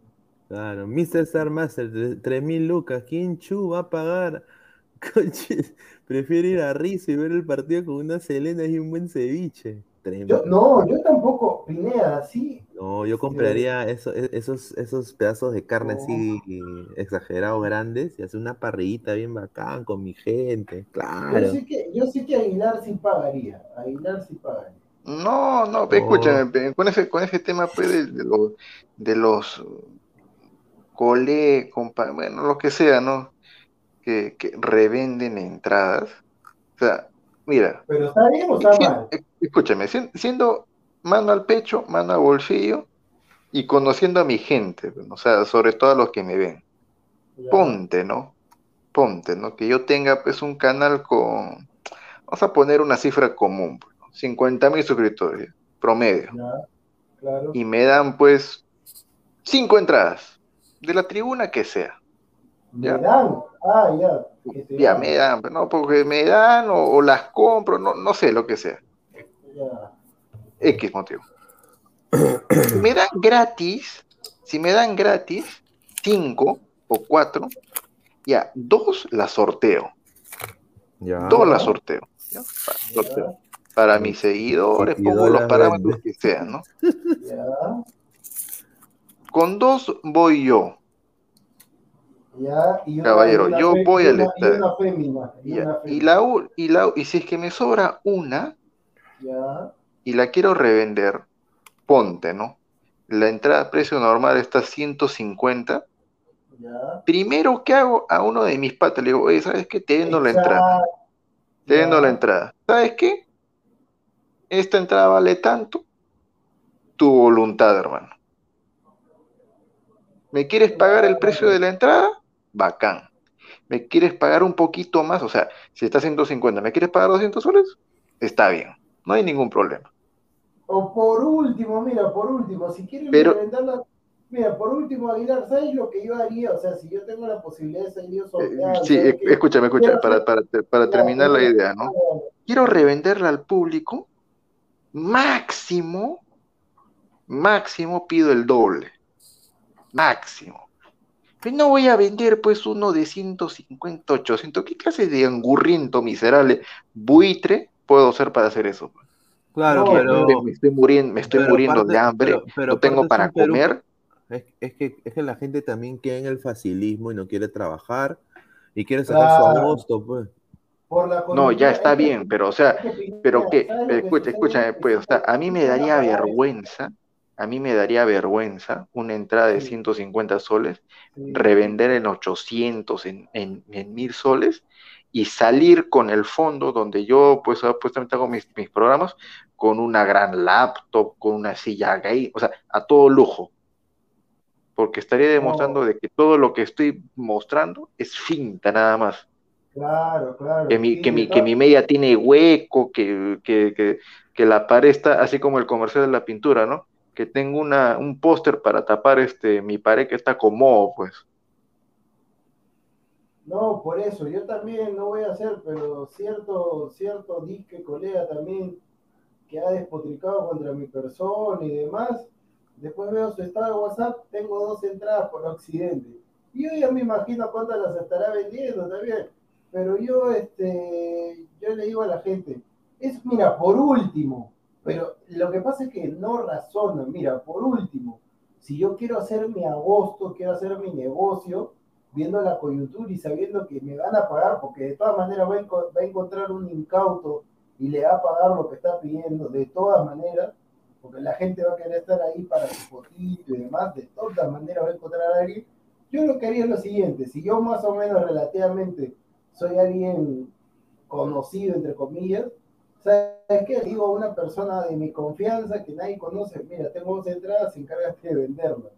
Claro, Mr. Star Master, 3000 lucas. ¿Quién chu va a pagar? Conches, prefiero ir a Rizo y ver el partido con una Selena y un buen ceviche. Yo, no, yo tampoco, Pineda, sí. No, yo compraría eso- e- esos, esos pedazos de carne así exagerados grandes y hacer una parrillita bien bacán con mi gente, claro. Yo sé que, yo sé que Aguilar sí pagaría. Aguilar sí pagaría. No, no, pe, escúchame, con ese, con ese tema pues, de, de los, de los cole, compa- bueno, lo que sea, ¿no? Que, que revenden entradas. O sea, mira, Pero está bien o está mal. eh, escúchame, si- siendo mano al pecho, mano al bolsillo y conociendo a mi gente, o sea, sobre todo a los que me ven. Ya, Ponte, ¿no? Ponte, ¿no? Que yo tenga pues un canal con, vamos a poner una cifra común, pues, ¿no? 50 mil suscriptores, promedio. ya, claro. Y me dan pues cinco entradas, de la tribuna que sea. Me ya. dan. Ah, ya. te Ya me dan, ¿no? Porque me dan o, o las compro, no, no sé lo que sea. Ya. X motivo. Si me dan gratis, si me dan gratis, cinco o cuatro, ya, dos las sorteo. Ya. Dos las sorteo. ¿ya? Pa- sorteo. Para mis seguidores, Y pongo los parámetros vende. que sean, ¿no? Ya. Con dos voy yo. Ya. Y una- Caballero, yo voy al estadio. Y una fémina. Y, ya, una Y fémina. la, y la, y si es que me sobra una Ya. y la quiero revender, ponte, ¿no? La entrada precio normal está 150. Ya. Primero, ¿qué hago? A uno de mis patas le digo, oye, ¿sabes qué? Te vendo la entrada. Te vendo la entrada. ¿Sabes qué? Esta entrada vale tanto. Tu voluntad, hermano. ¿Me quieres pagar el precio de la entrada? Bacán. ¿Me quieres pagar un poquito más? O sea, si está 150, ¿me quieres pagar 200 soles? Está bien. No hay ningún problema. O por último, mira, por último, si quieren Pero- mira, por último, Aguilar, ¿sabes lo que yo haría? O sea, si yo tengo la posibilidad de salir yo Eh, sí, escúchame, escúchame, para, para, para terminar la idea, ¿no? Quiero revenderla al público. Máximo, máximo pido el doble. Máximo. No voy a vender pues uno de 150, 800. ¿Qué clase de angurriento miserable buitre puedo ser para hacer eso? Claro, No, pero, me, estoy muriendo, me estoy pero muriendo de hambre, pero- pero no tengo para comer. es, es que, es que la gente también queda en el facilismo y no quiere trabajar y quiere sacar su agosto, pues. Por la No, ya está bien, pero o sea, pero mira, qué, ¿sabes lo pero que escucha, escúchame, pues, o sea, a mí me daría vergüenza, a mí me daría vergüenza una entrada de Sí. 150 soles, revender en 800, en, en, en 1000 soles y salir con el fondo donde yo, pues, supuestamente hago mis, mis programas con una gran laptop, con una silla gay, o sea, a todo lujo. Porque estaría demostrando de que todo lo que estoy mostrando es finta nada más. Claro, claro. que mi, sí, que mi, que mi media tiene hueco, que, que, que la pared está así como el comercial de la pintura, ¿no? Que tengo una, un póster para tapar este, mi pared que está como, pues. No, por eso, yo también no voy a hacer, pero cierto, cierto disque colega también que ha despotricado contra mi persona y demás, después veo su estado de WhatsApp, tengo dos entradas por Occidente. Y yo ya me imagino cuántas las estará vendiendo también. Pero yo, este, yo le digo a la gente, es, mira, por último, pero lo que pasa es que no razonan, mira, por último, si yo quiero hacer mi agosto, quiero hacer mi negocio, viendo la coyuntura y sabiendo que me van a pagar, porque de todas maneras va a, encontrar un incauto y le va a pagar lo que está pidiendo, de todas maneras, porque la gente va a querer estar ahí para su fotito y demás, de todas maneras va a encontrar a alguien. Yo lo que haría es lo siguiente, si yo más o menos relativamente soy alguien conocido, entre comillas, ¿sabes qué? Digo a una persona de mi confianza que nadie conoce, mira, tengo dos entradas, encárgate de venderlas.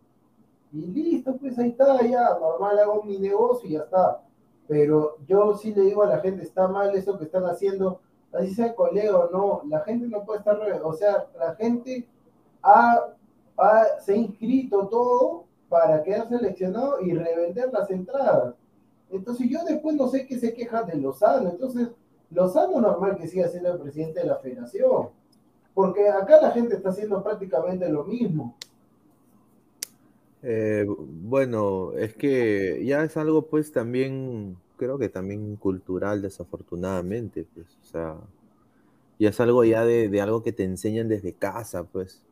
Y listo, pues ahí está, ya, normal, hago mi negocio y ya está. Pero yo sí le digo a la gente, está mal eso que están haciendo, así sea colega o no, la gente no puede estar, o sea, la gente ha, ha- se ha inscrito todo para quedar seleccionado y revender las entradas. Entonces yo después no sé qué se queja de Lozano, entonces Lozano normal que siga siendo el presidente de la federación, porque acá la gente está haciendo prácticamente lo mismo. Eh, bueno, es que ya es algo pues también, creo que también cultural desafortunadamente, pues, o sea, ya es algo ya de, de algo que te enseñan desde casa, pues.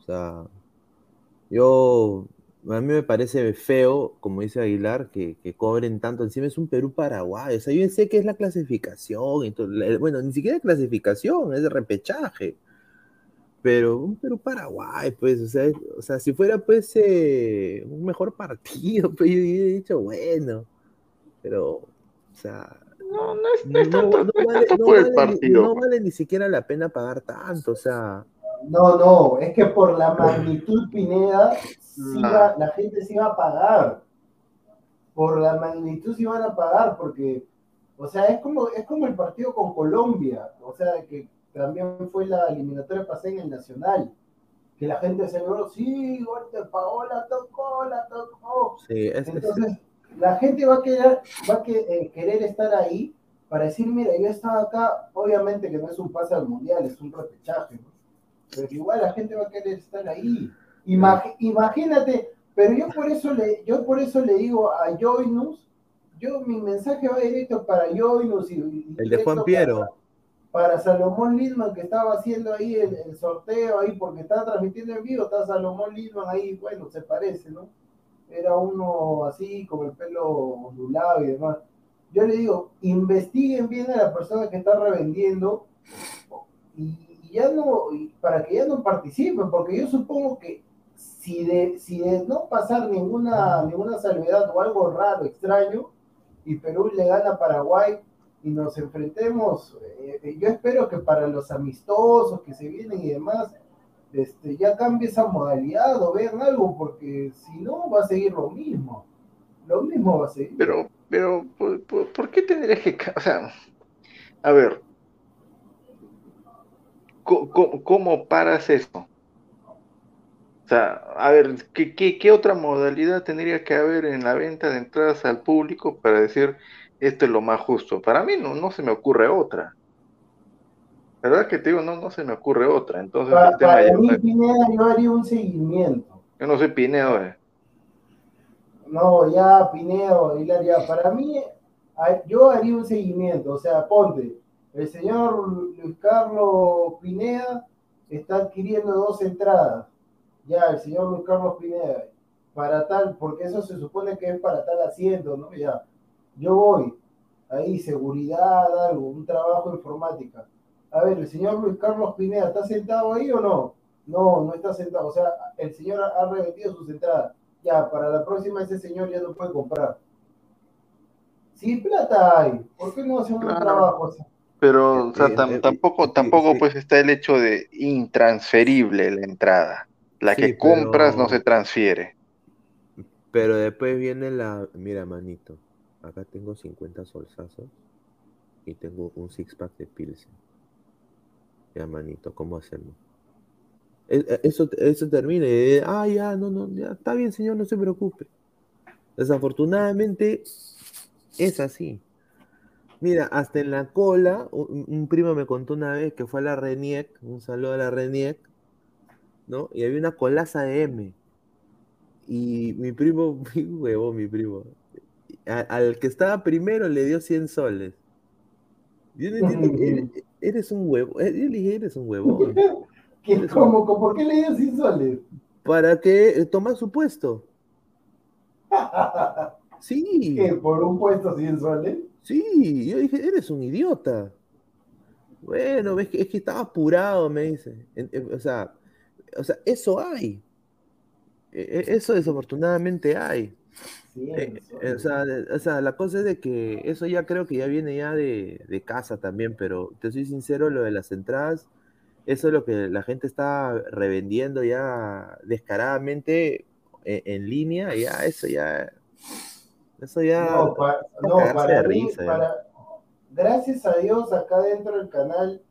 O sea, yo, a mí me parece feo, como dice Aguilar, que, que cobren tanto. Encima es un Perú-Paraguay. O sea, yo sé que es la clasificación. Y todo, la- bueno, ni siquiera es clasificación, es de repechaje. Pero un Perú-Paraguay, pues, o sea, es- o sea, si fuera, pues, eh, un mejor partido, pues, yo hubiera dicho, bueno. Pero, o sea, No, no es, no no, es tanto, no no es vale, no el partido. no vale ni siquiera la pena pagar tanto, o sea, No, no, es que por la magnitud Pineda, sí Ah. va- la gente sí va a pagar. Por la magnitud sí van a pagar, porque, o sea, es como, es como el partido con Colombia, o sea, que también fue la eliminatoria pasada en el Nacional, que la gente se vio, sí, gol de Paola tocó, la tocó. sí, es, es- Entonces, la gente va a querer, va a que- eh, querer estar ahí para decir, mira, yo estaba acá, obviamente que no es un pase al mundial, es un repechaje, ¿no? Pero igual la gente va a querer estar ahí. Imag- imagínate, pero yo por eso le, yo por eso le digo a Joinus, yo mi mensaje va directo para Joinus y, y el de Juan Piero. Para, para Salomón Lidman que estaba haciendo ahí el, el sorteo ahí porque estaba transmitiendo en vivo, está Salomón Lidman ahí, bueno, se parece, ¿no? Era uno así, con el pelo ondulado y demás. Yo le digo, investiguen bien a la persona que está revendiendo y ya no, para que ya no participen, porque yo supongo que si de, si de no pasar ninguna, ninguna salvedad o algo raro, extraño, y Perú le gana a Paraguay y nos enfrentemos, eh, eh, yo espero que para los amistosos que se vienen y demás, este, ya cambie esa modalidad o vean algo, porque si no va a seguir lo mismo. Lo mismo va a seguir. Pero, pero, ¿por, por, por qué tendrías que, o sea, a ver, ¿cómo, paras eso? O sea, a ver, ¿qué, qué, qué otra modalidad tendría que haber en la venta de entradas al público para decir esto es lo más justo? Para mí no, no se me ocurre otra. La verdad que te digo, no, no se me ocurre otra. Entonces, Pa- el tema para mí, Pineda, yo haría un seguimiento. yo no soy Pinedo, eh. No, ya, Pinedo, Aguilar, ya. Para mí, yo haría un seguimiento. O sea, ponte, el señor Luis Carlos Pineda está adquiriendo dos entradas. Ya, el señor Luis Carlos Pineda, para tal, porque eso se supone que es para tal asiento, ¿no? Ya, yo voy, ahí, seguridad, algo, un trabajo de informática. A ver, el señor Luis Carlos Pineda, ¿está sentado ahí o no? No, no está sentado. O sea, el señor ha revertido sus entradas. Ya, para la próxima ese señor ya no puede comprar. Sí, plata hay. ¿Por qué no hace un Claro. trabajo así? Pero, o sea, Eh, tam- eh, tampoco, tampoco pues está el hecho de intransferible la entrada. La Sí, que compras pero- no se transfiere. Pero después viene la. Mira, manito. Acá tengo 50 solsazos. Y tengo un six pack de Pilsen. Ya, manito, ¿cómo hacemos? E- e- Eso, eso termina. y, ah, ya, no, no, ya, está bien, señor, no se preocupe. Desafortunadamente, es así. Mira, hasta en la cola, un, un primo me contó una vez que fue a la RENIEC, un saludo a la RENIEC, ¿no? Y había una colaza de M. Y mi primo, mi huevo, mi primo, a- al que estaba primero le dio 100 soles. Yo no entiendo, eres, eres un huevo, eh, yo le dije, eres un huevón. ¿Qué, cómo, ¿Por qué le dio sin soles? ¿Para qué eh, toma su puesto? Sí, ¿Qué, ¿Por un puesto sin soles? Sí, yo dije, eres un idiota. Bueno, ves que es que estaba apurado, me dice. O sea, o sea, eso hay. E- e- Eso desafortunadamente hay. Sí, Eh, eh, o sea, o sea, la cosa es de que eso ya creo que ya viene ya de, de casa también, pero te soy sincero, lo de las entradas, eso es lo que la gente está revendiendo ya descaradamente en, en línea, ya eso ya, eso ya, No, pa- a no, para de mí, risa, para, gracias a Dios acá dentro del canal,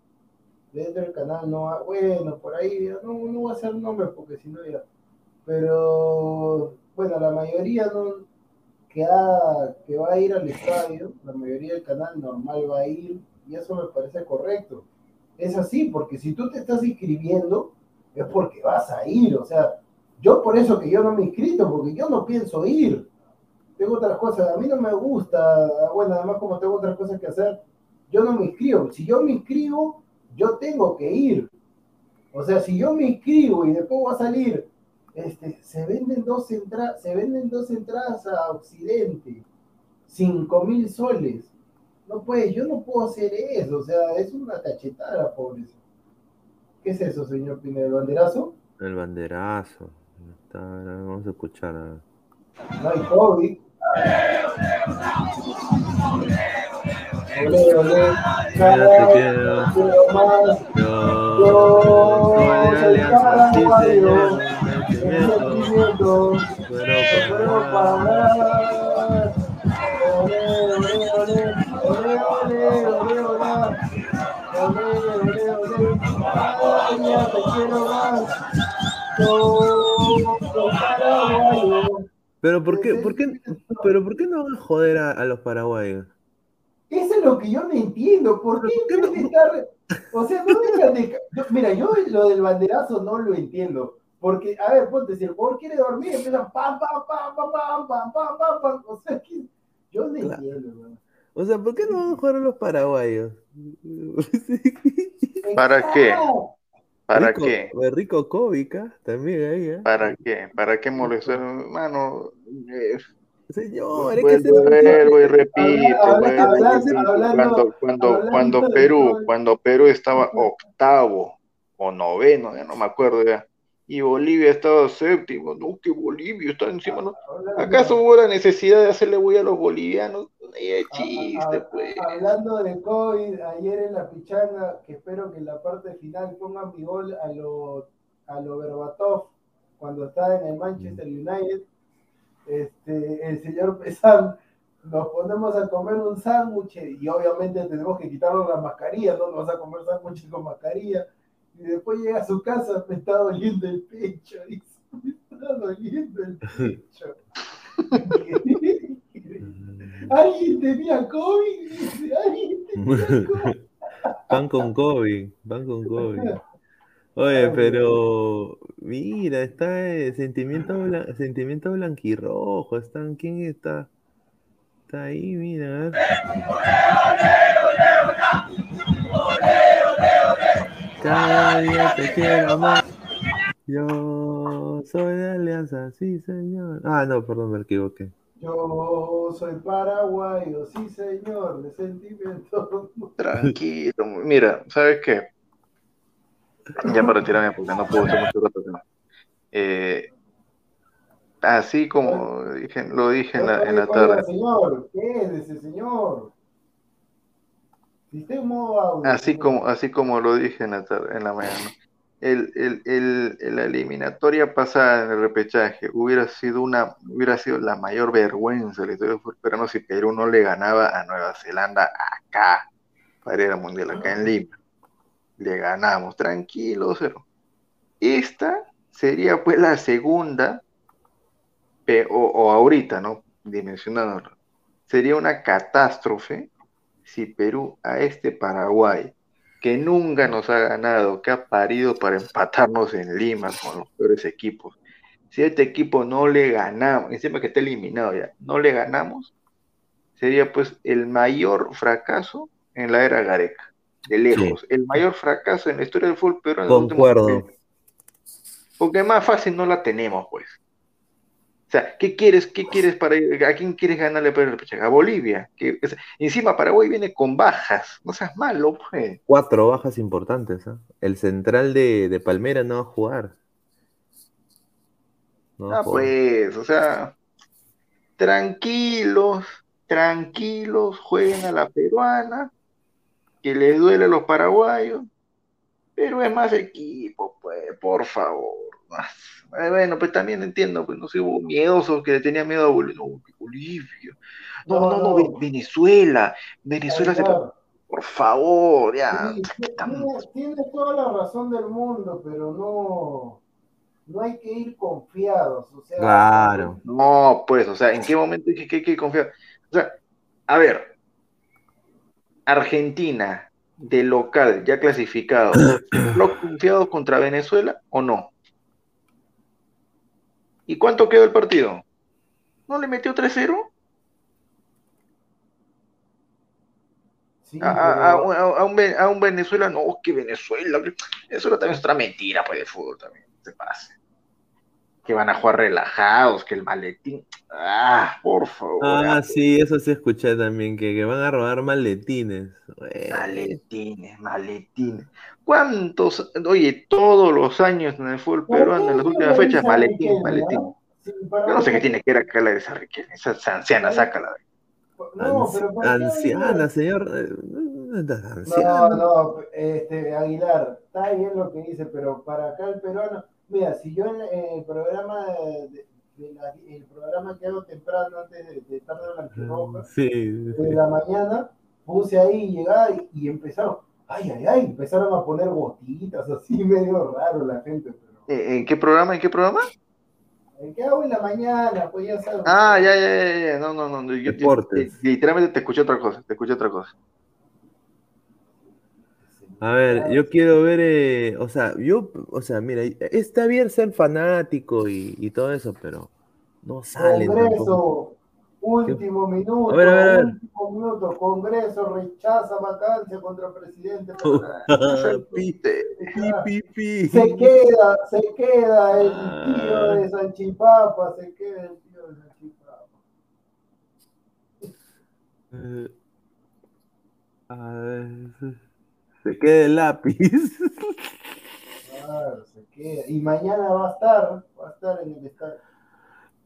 dentro del canal no bueno, por ahí, no, no voy a hacer nombres porque si no ya, pero bueno, la mayoría no, que, ha- que va a ir al estadio, la mayoría del canal normal va a ir y eso me parece correcto. Es así, porque si tú te estás inscribiendo, es porque vas a ir, o sea, yo por eso que yo no me he inscrito, porque yo no pienso ir tengo otras cosas, a mí no me gusta, bueno, además como tengo otras cosas que hacer, yo no me inscribo. Si yo me inscribo, yo tengo que ir. O sea, si yo me inscribo y después voy a salir, este, se venden dos entradas, se venden dos entradas a Occidente, cinco mil soles. No puede, yo no puedo hacer eso, o sea, es una cachetada, pobreza. ¿Qué es eso, señor Pineda? ¿El banderazo? El banderazo. Vamos a escuchar. a. No hay COVID. Olé, olé. Yo. Yo. Pero ¿por qué, por qué, pero ¿por qué no van a joder a, a los paraguayos? Eso es lo que yo no entiendo. ¿Por qué en vez de estar- O sea, no dejan de. yo- Mira, yo lo del banderazo no lo entiendo. Porque, a ver, ponte, si el jugador quiere dormir, empiezan pam, pam, pam, pam, pam, pam, pam, pam, pam. O sea, que yo no Claro. entiendo. O sea, ¿por qué no van a jugar a los paraguayos? ¿Para qué? ¿Para Rico, qué? Rico Cóvica, también ahí, ¿eh? ¿Para qué? ¿Para qué molestar? Mano, eh, Señor, es que vuelvo, y repito, cuando, cuando, Perú, cuando Perú estaba octavo o noveno, ya no me acuerdo ya, y Bolivia estaba séptimo, no, que Bolivia está encima, ¿no? Hablando- ¿Acaso hubo la necesidad de hacerle bulla a los bolivianos? Ni de Ah, chiste, ah, pues. Hablando de COVID, ayer en la pichanga, que espero que en la parte final pongan mi gol a lo, a lo Berbatov, cuando está en el Manchester United, este, el señor Pesán, nos ponemos a comer un sándwich y obviamente tenemos que quitarnos la mascarilla, no nos vas a comer sándwich con mascarilla. Y después llega a su casa, me está doliendo el pecho, dice, me está doliendo el pecho. Alguien tenía COVID, dice, alguien tenía COVID. Van con COVID, van con COVID. Oye, pero mira, está el sentimiento, blan- sentimiento blanquirrojo, están, ¿quién está? Está ahí, mira, a ver. Cada día te quiero más. Yo soy de Alianza, sí, señor. Ah, no, perdón, me equivoqué. Yo soy paraguayo, sí señor, de sentimiento. Tranquilo, mira, ¿sabes qué? Ya para retirarme porque no puedo hacer mucho rato. no. Eh, así como dije, lo dije en la, en la tarde, Señor, ¿qué es ese señor? Si está en modo audio, así como, así como lo dije en la tarde, en la mañana, el, el, el- la eliminatoria pasada en el repechaje hubiera sido una, hubiera sido la mayor vergüenza de la historia del si Perú no le ganaba a Nueva Zelanda acá para ir al mundial acá en Lima. Le ganamos, tranquilo, cero. Esta sería pues la segunda, o ahorita, ¿no? Dimensionándolo. Sería una catástrofe si Perú a este Paraguay, que nunca nos ha ganado, que ha parido para empatarnos en Lima con los peores equipos, si a este equipo no le ganamos, encima que está eliminado ya, no le ganamos, sería pues el mayor fracaso en la era Gareca, de lejos, el mayor fracaso en la historia del fútbol peruano Concuerdo. Porque más fácil no la tenemos, pues. O sea, ¿qué quieres, qué quieres para a quién quieres ganarle para el? A Bolivia. Que, o sea, encima Paraguay viene con bajas, no seas malo, pues. Cuatro bajas importantes, ¿ah? El central de, de Palmera no va a jugar. No va a Ah, jugar. pues, o sea, tranquilos, tranquilos, jueguen a la peruana, que les duele a los paraguayos, pero es más equipo, pues, por favor. Más. Eh, Bueno, pues también entiendo, pues no sé, hubo miedosos que le tenían miedo a Bolivia. No, Bolivia. No, no, no, Ve- Venezuela. Venezuela se... Por favor, ya. sí, tiene- Tiene toda la razón del mundo, pero no, no hay que ir confiados. O sea, Claro. No, pues, o sea, ¿en qué momento hay que, que hay que confiar? O sea, a ver, Argentina de local ya clasificado, ¿lo confiado contra Venezuela o no? ¿Y cuánto quedó el partido? ¿No le metió 3-0? Sí, A, un, ve- a un Venezuela, no, que Venezuela. Eso también es otra mentira, pues, de fútbol también. Se pase. Que van a jugar relajados, que el maletín. Ah, por favor. Ah, ah, sí, eso sí escuché también, que, que van a robar maletines. Bueno, Maletines, maletines. ¿Cuántos? Oye, todos los años en el fútbol ¿Por peruano, en las últimas fechas, maletín, maletín. Yo no sé qué tiene que ver acá la de esa Riquelme. Esa esa anciana, sácala. No, anci- pero ¿por qué anciana, señor. eh, no estás No, anciana. no, este, Aguilar, está bien lo que dice, pero para acá el peruano, mira, si yo en, en el programa de, de la- el programa que hago temprano antes de, de tarde blanquirroja, Sí, de la mañana, puse ahí, llegaba y, y empezaron, ay, ay, ay, empezaron a poner gotitas, así medio raro la gente, pero ¿En en qué programa? ¿En qué programa? ¿en qué hago en la mañana? Pues ya sabes. Ah, ya, ya, ya, ya. No, no, no. Yo, literalmente te escuché otra cosa. Te escuché otra cosa. A ver, yo quiero ver, eh, o sea, yo, o sea, mira, está bien ser fanático y, y todo eso, pero no tampoco. Congreso, último minuto, A ver, a ver, a ver. último minuto, Congreso rechaza vacancia contra presidente. Pi, pi, pi, pi. Se queda, se queda el Ah. tío de Sanchipapa, se queda el tío de Sanchipapa. Eh, A ver, se queda el lápiz. Claro, se queda. Y mañana va a estar, va a estar en el estadio.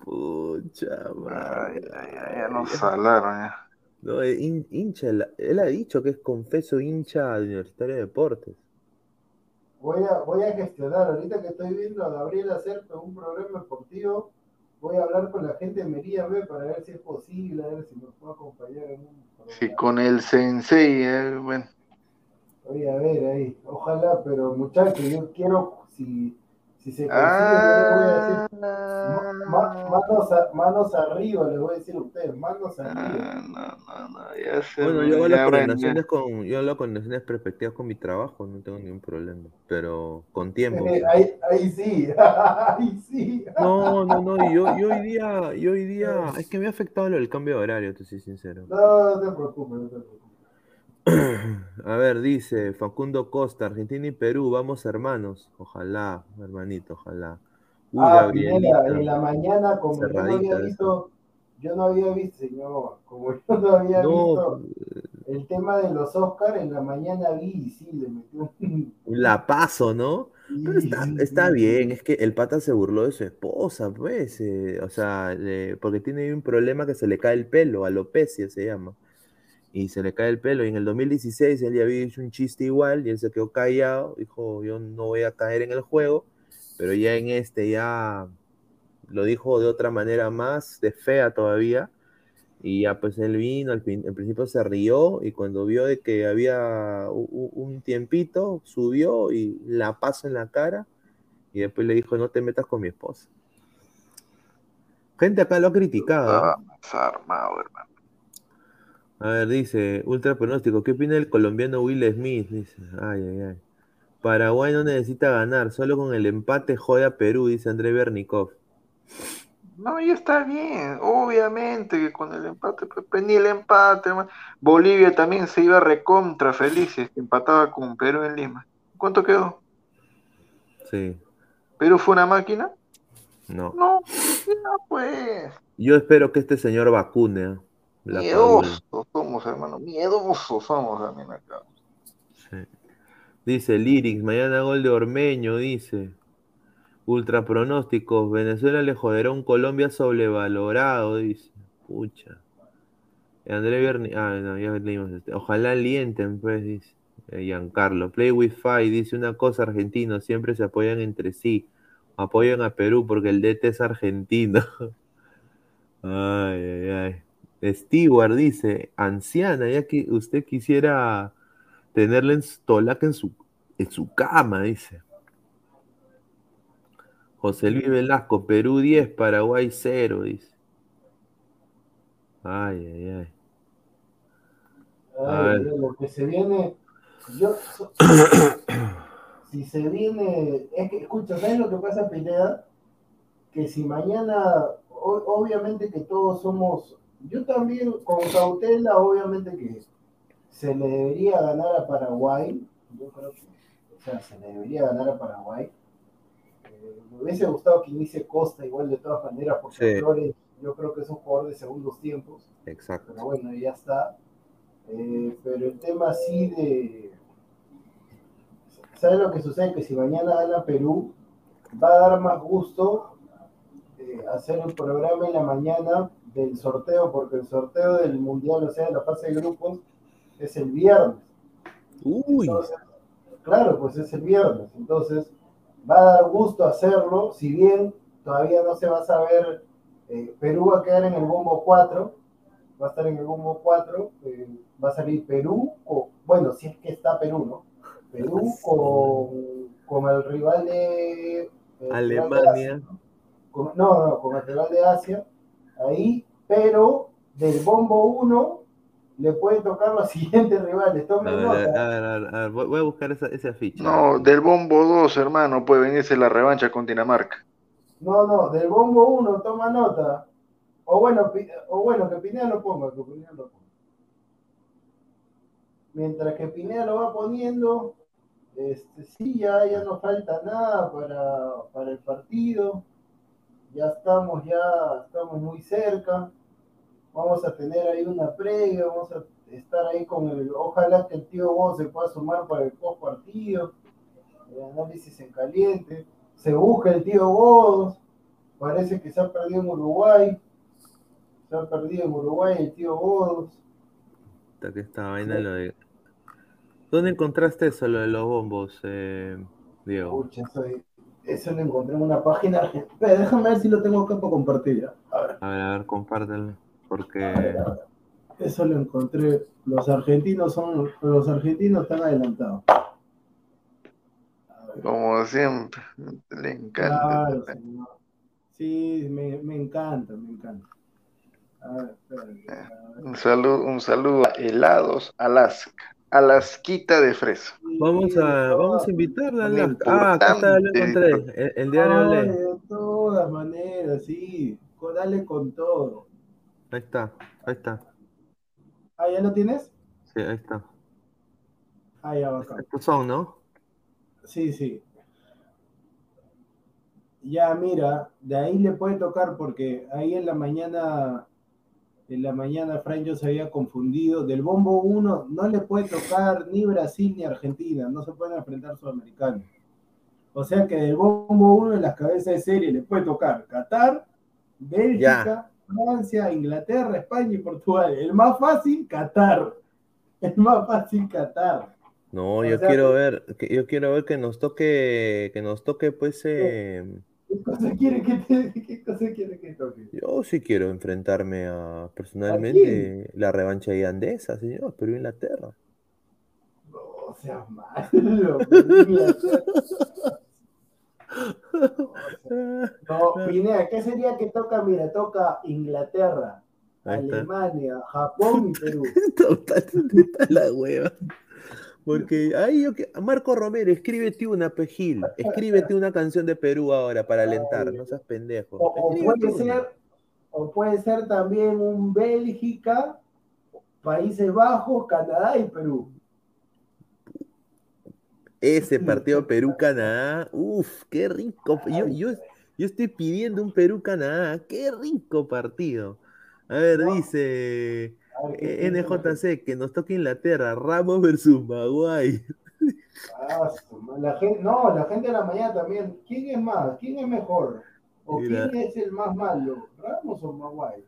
Pucha Ay, madre. ay, ay, ya nos salaron ya. No, eh, hin- hincha, él ha dicho que es confeso hincha de Universitario de Deportes. Voy a, voy a gestionar, ahorita que estoy viendo a Gabriel hacer un programa deportivo, voy a hablar con la gente de Mería B para ver si es posible, a ver si nos puede acompañar en un programa. Sí, con el sensei, eh, bueno. Voy a ver ahí, ojalá, pero muchachos, yo quiero, si, si se consigue, Ah, voy a decir, ma- ma- manos, a- manos arriba, les voy a decir a ustedes, manos arriba. ah, no, no, no, ya se Bueno, yo hago ya, las coordinaciones con, yo hago las coordinaciones perspectivas con mi trabajo, no tengo ningún problema, pero con tiempo. Eh, ahí, ahí sí, ahí sí. No, no, no, y yo, yo hoy día, yo hoy día, es que me ha afectado lo del cambio de horario, te soy sincero. No, no te preocupes, no te preocupes. A ver, dice Facundo Costa, Argentina y Perú, vamos hermanos. Ojalá, hermanito, ojalá. Uy, Ah, Pineda, en la mañana, como yo no había visto, yo no había visto, señor, como yo no había No, visto el tema de los Oscars, en la mañana vi y sí, le metió un... la paso, ¿no? Pero está, sí, está sí. bien, es que el pata se burló de su esposa, pues, eh, o sea, le- porque tiene un problema que se le cae el pelo, alopecia se llama, y se le cae el pelo, y en el 2016 él ya había hecho un chiste igual, y él se quedó callado, dijo, yo no voy a caer en el juego, pero ya en este ya lo dijo de otra manera más, de fea todavía, y ya pues él vino, al, al principio se rió y cuando vio de que había un tiempito, subió y la pasó en la cara y después le dijo, no te metas con mi esposa. Gente acá lo ha criticado. ¿eh? Estaba más armado, hermano. A ver, dice, ultra pronóstico, ¿qué opina el colombiano Will Smith? Dice, ay, ay, ay. Paraguay no necesita ganar, solo con el empate jode a Perú, dice André Bernikov. No, ya está bien, obviamente que con el empate, ni el empate. Bolivia también se iba recontra felices, que empataba con Perú en Lima. ¿Cuánto quedó? Sí, ¿Perú fue una máquina? no. No, no pues. Yo espero que este señor vacune ¿eh? La Padula. Miedosos somos, hermano, miedosos somos también acá. Sí. Dice Lyrics, mañana gol de Ormeño, dice. Ultra pronósticos, Venezuela le joderá un Colombia sobrevalorado, dice. Pucha. André Berni, ah, no, ya leímos este. Ojalá alienten, pues, dice. Eh, Giancarlo. Play with Five, dice una cosa argentino, siempre se apoyan entre sí. Apoyan a Perú porque el DT es argentino. Ay, ay, ay. Stewart dice, anciana, ya que usted quisiera tenerla en Tolaca en su, en su cama, dice. José Luis Velasco, Perú 10, Paraguay 0, dice. Ay, ay, ay. Ay, lo que se viene, yo, si se viene, es que, escucha, ¿sabes lo que pasa, Pineda? Que si mañana, o- obviamente que todos somos, yo también con cautela, obviamente que se le debería ganar a Paraguay. Yo creo que, o sea, se le debería ganar a Paraguay. Eh, me hubiese gustado que inicie Costa igual de todas maneras, porque Sí. Flores yo creo que es un jugador de segundos tiempos. Exacto. Pero bueno, ya está. Eh, pero el tema así de. ¿Sabes lo que sucede? Que si mañana gana Perú, va a dar más gusto eh, hacer el programa en la mañana del sorteo, porque el sorteo del Mundial, o sea, de la fase de grupos, es el viernes. Uy, Entonces, claro, pues es el viernes. Entonces, va a dar gusto hacerlo, si bien todavía no se va a saber, eh, Perú va a quedar en el bombo 4, va a estar en el bombo 4, eh, va a salir Perú, o, bueno, si es que está Perú, ¿no? Perú con, con el rival de... el rival de Alemania. Asia, ¿no? Con- no, no, con el rival de Asia, ahí, pero del bombo 1 le pueden tocar los siguientes rivales. A Tomen ver, a nota. ver, a ver, a ver, a ver, voy a buscar esa, esa ficha. No, del bombo 2, hermano, puede venirse la revancha con Dinamarca. No, no, del bombo 1, toma nota. O bueno, o bueno, que Pineda lo ponga, que Pineda lo ponga. Mientras que Pineda lo va poniendo, este, sí, ya, ya no falta nada para, para el partido. Ya estamos, ya estamos muy cerca. Vamos a tener ahí una previa, vamos a estar ahí con el, ojalá que el tío Bo se pueda sumar para el post partido, el análisis en caliente. Se busca el tío Godos, parece que se ha perdido en Uruguay, se ha perdido en Uruguay el tío Godos. Hasta que esta vaina lo de. ¿Dónde encontraste eso, lo de los bombos, eh, Diego? Pucha, eso, eso lo encontré en una página. Espera, déjame ver si lo tengo acá para compartir. ya. A ver, A ver, a ver, compártelo. a Porque. ver, a ver. Eso lo encontré. Los argentinos son, los argentinos están adelantados. Como siempre, le encanta. Claro. Sí, me, me encanta, me encanta. A ver, espérate, a ver. Un saludo, un saludo a helados Alaska, Alasquita de fresa. Vamos a, vamos a invitarle a la... Ah, acá está, lo importante. encontré. El, el diario Ay, Le. de todas maneras, sí. Dale con todo. Ahí está, ahí está. Ah, ¿ya lo tienes? Sí, ahí está. Ah, ya, bacán. Estos son, ¿no? Sí, sí. Ya, mira, de ahí le puede tocar porque ahí en la mañana, en la mañana Franjo se había confundido. Del bombo 1 no le puede tocar ni Brasil ni Argentina, no se pueden enfrentar sudamericanos. O sea que del bombo 1 en las cabezas de serie le puede tocar Qatar, Bélgica, Francia, Inglaterra, España y Portugal. El más fácil, Qatar. El más fácil, Qatar. No, O yo sea, quiero ver, que, yo quiero ver que nos toque, que nos toque, pues, eh, ¿Qué cosa quiere que te, qué cosa quiere que toque? yo sí quiero enfrentarme a, personalmente, la revancha irlandesa, señor, Perú-Inglaterra. No seas malo. No, Pineda, ¿qué sería que toca? Mira, toca Inglaterra. Alemania, Japón y Perú. Total, la hueva. Porque ahí yo que Marco Romero, escríbete una pejil, escríbete una canción de Perú ahora para alentar, no seas pendejo. O, puede una. ser, o puede ser también un Bélgica, Países Bajos, Canadá y Perú. Ese partido Perú-Canadá, uff, qué rico. Yo, yo, yo estoy pidiendo un Perú-Canadá, qué rico partido. A ver, No. dice A ver, ¿qué eh? NJC que nos toca Inglaterra, Ramos versus Maguay. Ah, la gente, no, la gente de la mañana también. ¿Quién es más? ¿Quién es mejor? ¿O Mira. quién es el más malo? ¿Ramos o Maguire?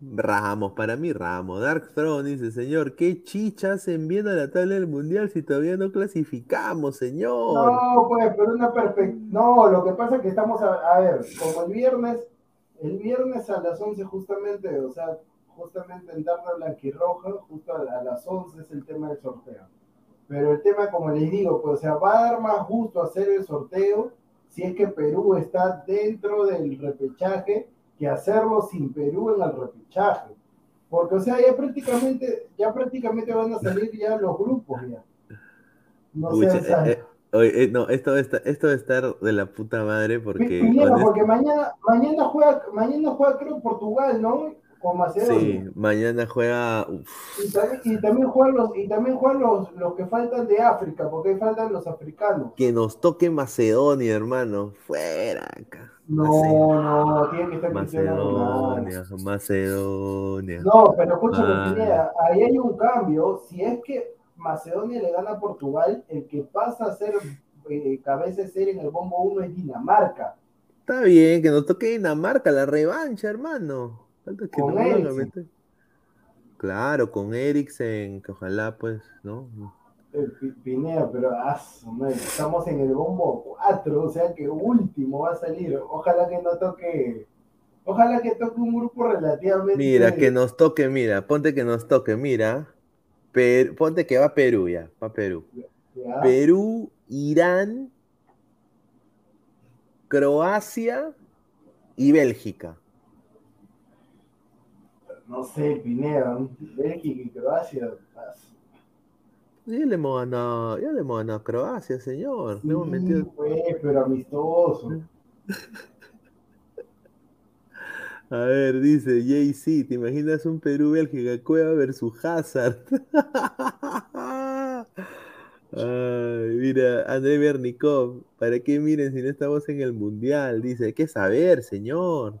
Ramos, para mí Ramos. Dark Throne dice, señor, ¿qué chichas enviando a la tabla del mundial si todavía no clasificamos, señor? No, pues, pero una perfecta. No, lo que pasa es que estamos a, a ver, como el viernes, el viernes a las 11 justamente, o sea, justamente en Tarda Blanquirroja, justo a, a las 11 es el tema del sorteo. Pero el tema, como les digo, pues, o sea, va a dar más gusto hacer el sorteo si es que Perú está dentro del repechaje que hacerlo sin Perú en el repechaje. Porque, o sea, ya prácticamente, ya prácticamente van a salir ya los grupos ya. No sé, o sea, eh, eh, eh, no, esto, está, esto a estar de la puta madre porque... Honest- porque mañana, mañana juega, mañana juega creo Portugal, ¿no? Macedonia. Sí, mañana juega. uf, Y también, y también juegan, los, y también juegan los, los que faltan de África, porque ahí faltan los africanos. que nos toque Macedonia, hermano. Fuera acá. No, no, tiene que estar. Macedonia, Macedonia. No, pero escúchame, Ah. Pineda, ahí hay un cambio. Si es que Macedonia le gana a Portugal, el que pasa a ser eh, cabeza de serie en el bombo 1 es Dinamarca. Está bien, que nos toque Dinamarca, la revancha, hermano. Falta que Con. Claro, con Eriksen, que ojalá, pues, ¿no? Eh, Pi- Pineda, pero ah, estamos en el bombo 4, o sea que último va a salir. Ojalá que no toque, ojalá que toque un grupo relativamente. Mira, que nos toque, mira, ponte que nos toque, mira. Per- ponte que va Perú ya, va Perú. Ya. Perú, Irán, Croacia y Bélgica. No sé, Pineda, Bélgica y Croacia. Ya le hemos ganado, ya le hemos ganado a Croacia, señor. Le hemos Sí, metido. pues, pero amistoso. A ver, dice Jay-Z, ¿te imaginas un Perú-Bélgica Cueva versus Hazard? Ay, mira, André Bernikov, ¿para qué miren si no estamos en el Mundial? Dice, hay que saber, señor.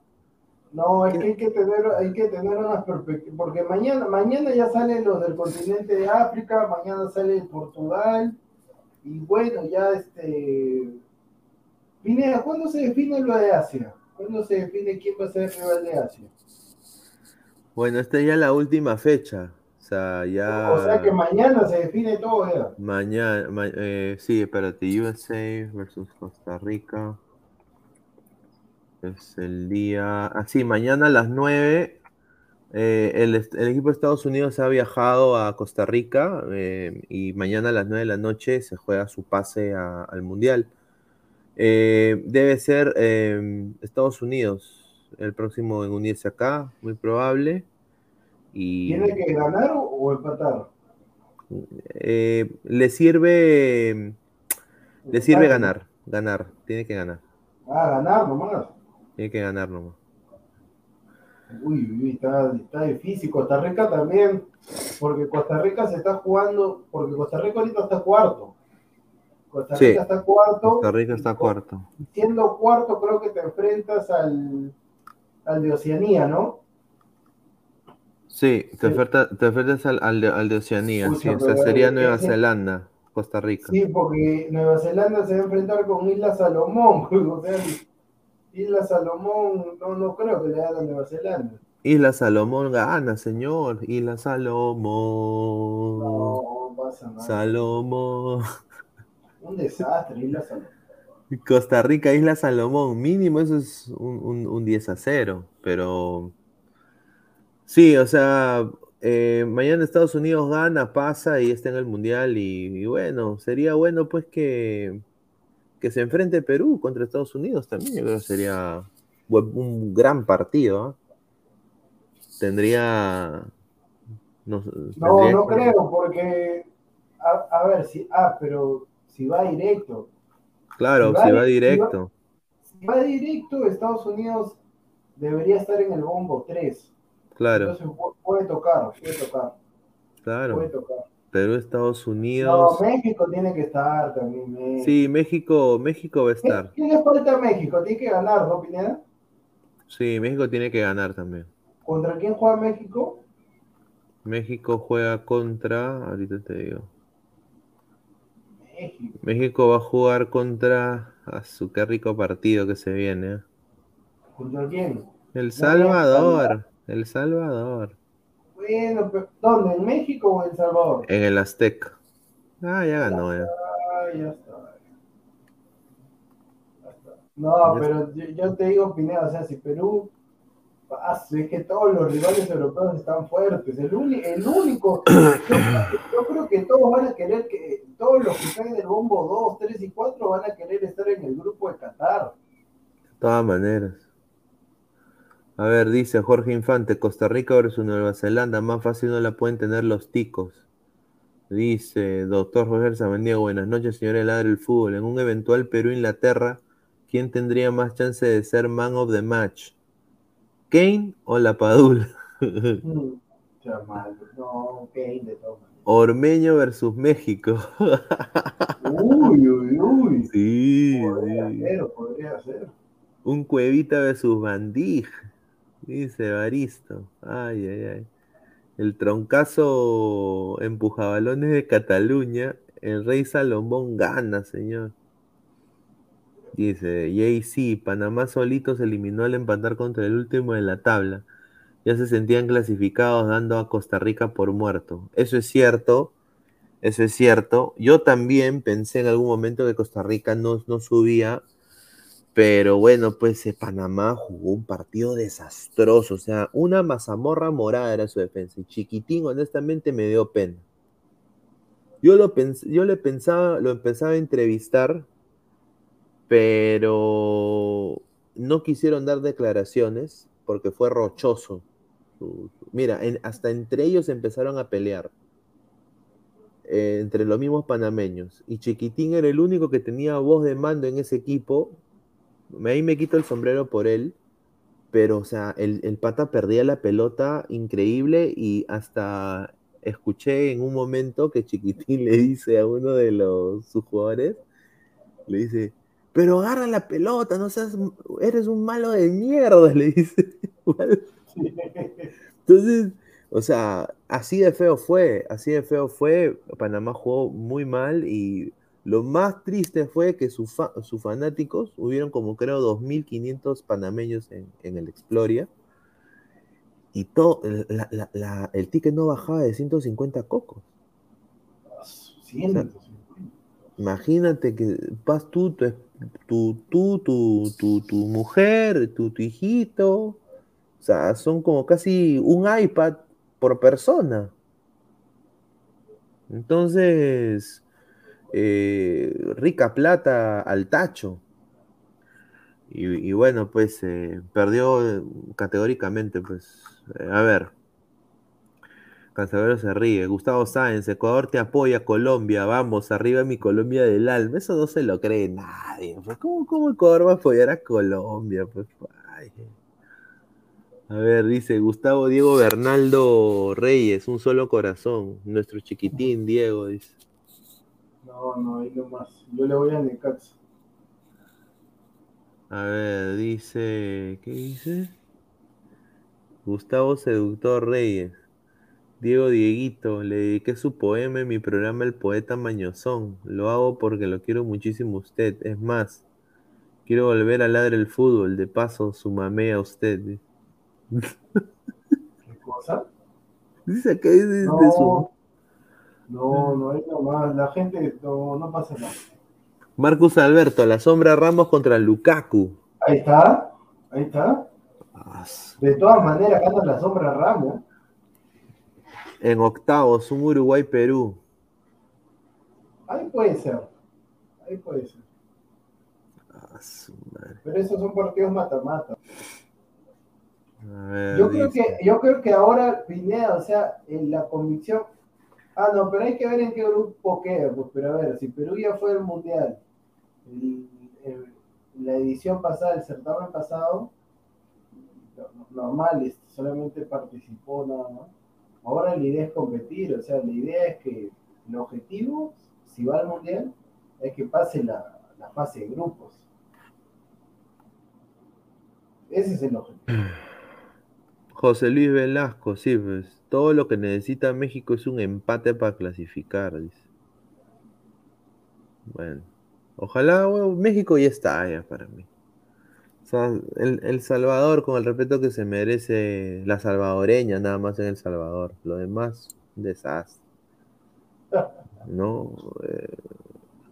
No, es que hay que tener, hay que tener unas perspectivas, porque mañana, mañana ya salen los del continente de África, mañana sale Portugal, y bueno, ya este Pineda, ¿cuándo se define lo de Asia? ¿Cuándo se define quién va a ser el rival de Asia? Bueno, esta es ya la última fecha. O sea, ya. O sea que mañana se define todo ya. Mañana, ma- eh, sí, espérate, USA versus Costa Rica. Es el día. Ah, sí, mañana a las 9. eh, el, el equipo de Estados Unidos ha viajado a Costa Rica eh, y mañana a las 9 de la noche se juega su pase a- al Mundial. Eh, debe ser Estados Unidos el próximo en unirse acá, muy probable. Y ¿Tiene que ganar o, empatar? le sirve le sirve ganar, ganar, tiene que ganar, Ah, ganar nomás. Tiene que ganar nomás. Uy, está, está difícil. Costa Rica también, porque Costa Rica se está jugando, porque Costa Rica ahorita está cuarto. Costa Sí. Rica está cuarto. Costa Rica está cuarto. Siendo cuarto, creo que te enfrentas al, al de Oceanía, ¿no? Sí, te, Sí. oferta- te ofertas al, al de, al de Oceanía, sí, o sea, sería Nueva Zelanda, Costa Rica. Sí, porque Nueva Zelanda se va a enfrentar con Isla Salomón. O sea, Isla Salomón, no, no creo que le hagan a Nueva Zelanda. Isla Salomón gana, señor. Isla Salomón. No, pasa nada. Salomón. Un desastre, Isla Salomón. Costa Rica, Isla Salomón, mínimo eso es un, un, un 10 a 0, pero sí, o sea, eh, mañana Estados Unidos gana, pasa y está en el Mundial y, y bueno, sería bueno pues que, que se enfrente Perú contra Estados Unidos también, yo creo que sería un gran partido, ¿ah? Tendría... No, No, tendría- no creo, porque, a, a ver, si, ah, pero si va directo, Claro, si va si va di- si va- directo, si va directo, Estados Unidos debería estar en el bombo 3. claro, Entonces pu- puede tocar, puede tocar, claro. puede tocar. Perú, Estados No, Unidos. México tiene que estar también. México. Sí, México, México va a ¿Qué, estar. qué le falta a México? Tiene que ganar, ¿no, Pineda? Sí, México tiene que ganar también. ¿Contra quién juega México? México juega contra, ahorita te digo. México. México va a jugar contra, a su qué rico partido que se viene. ¿eh? ¿Contra quién? El Salvador, El Salvador, Bueno, pero ¿dónde? ¿En México o en El Salvador? en el Azteca. Ah, ya ganó ya. Ya está. Ya está. No, Ya pero yo, yo te digo, Pineda, o sea, si Perú. es que todos los rivales europeos están fuertes. El, uni- el único. Yo, creo que- yo creo que todos van a querer que. Todos los que están en el bombo 2, 3 y 4 van a querer estar en el grupo de Qatar. De todas maneras. A ver, dice Jorge Infante, Costa Rica versus Nueva Zelanda, más fácil no la pueden tener los ticos. Dice doctor Roger Samandía, buenas noches, señor Ladre del Fútbol. En un eventual Perú-Inglaterra, ¿quién tendría más chance de ser man of the match? ¿Kane o la Padula? Mm. No, Kane de maneras. Ormeño versus México. Uy, uy, uy. sí, Podría sí. ser, podría ser. Un cuevita versus Bandij. Dice Baristo. Ay, ay, ay. El troncazo empujabalones de Cataluña. El rey Salomón gana, señor. Dice, JC, Panamá solito se eliminó al empatar contra el último de la tabla. Ya se sentían clasificados dando a Costa Rica por muerto. Eso es cierto, eso es cierto. Yo también pensé en algún momento que Costa Rica no, no subía, pero bueno, pues eh, Panamá jugó un partido desastroso. O sea, una mazamorra morada era su defensa. Y Chiquitín, honestamente, me dio pena. Yo, lo yo le pensaba, lo empezaba a entrevistar, pero no quisieron dar declaraciones porque fue rochoso. Mira, hasta entre ellos empezaron a pelear. eh, entre los mismos panameños. Y Chiquitín era el único que tenía voz de mando en ese equipo. Ahí me quito el sombrero por él. Pero, o sea, el, el pata perdía la pelota increíble y hasta escuché en un momento que Chiquitín le dice a uno de los sus jugadores, le dice, pero agarra la pelota, no seas, eres un malo de mierda, le dice. Entonces, o sea, así de feo fue, así de feo fue. Panamá jugó muy mal y lo más triste fue que sus fa- sus fanáticos, hubieron como creo 2.500 panameños en, en el Exploria y todo, la- la- la- el ticket no bajaba de 150 cocos. Imagínate que vas tú, tu, tu, tu, tu, tu mujer, tu, tu hijito. O sea, son como casi un iPad por persona. Entonces, eh, rica plata al tacho. Y, bueno, pues eh, perdió eh, categóricamente. Pues, a ver. Cancelero se ríe. Gustavo Sáenz, Ecuador te apoya, Colombia, vamos, arriba mi Colombia del alma. Eso no se lo cree nadie. pues. ¿Cómo, cómo Ecuador va a apoyar a Colombia? Pues, ay. A ver, dice Gustavo Diego Bernaldo Reyes, un solo corazón. Nuestro chiquitín Diego, dice. No, no, ahí nomás. Yo le voy a Necaxa. A ver, dice. ¿Qué dice? Gustavo Seductor Reyes. Diego Dieguito, le dediqué su poema en mi programa El Poeta Mañozón. Lo hago porque lo quiero muchísimo a usted. Es más, quiero volver a ladrar el fútbol. De paso, su mamé a usted. ¿Qué cosa? Dice que es de, su. No, no, ahí nomás. La gente, no, no pasa nada. Marcus Alberto, la sombra Ramos contra Lukaku. Ahí está, ahí está. De todas maneras, gana la sombra Ramos. En octavos, un Uruguay-Perú. Ahí puede ser. Ahí puede ser. Pero esos son partidos mata-mata. Yo creo que, yo creo que ahora Pineda, o sea, en la convicción. Ah, no, pero hay que ver en qué grupo queda. Pues, pero a ver, si Perú ya fue mundial, el- el- la edición pasada, el certamen pasado, no- normal, solamente participó nada más. Ahora la idea es competir, o sea, la idea es que el objetivo, si va al mundial, es que pase la, la fase de grupos. Ese es el objetivo. José Luis Velasco, sí, pues. Todo lo que necesita México es un empate para clasificar, dice. Bueno. Ojalá, bueno, México ya está ya para mí. O sea, el, el Salvador, con el respeto que se merece la salvadoreña, nada más en El Salvador. Lo demás, un desastre. ¿No? Eh,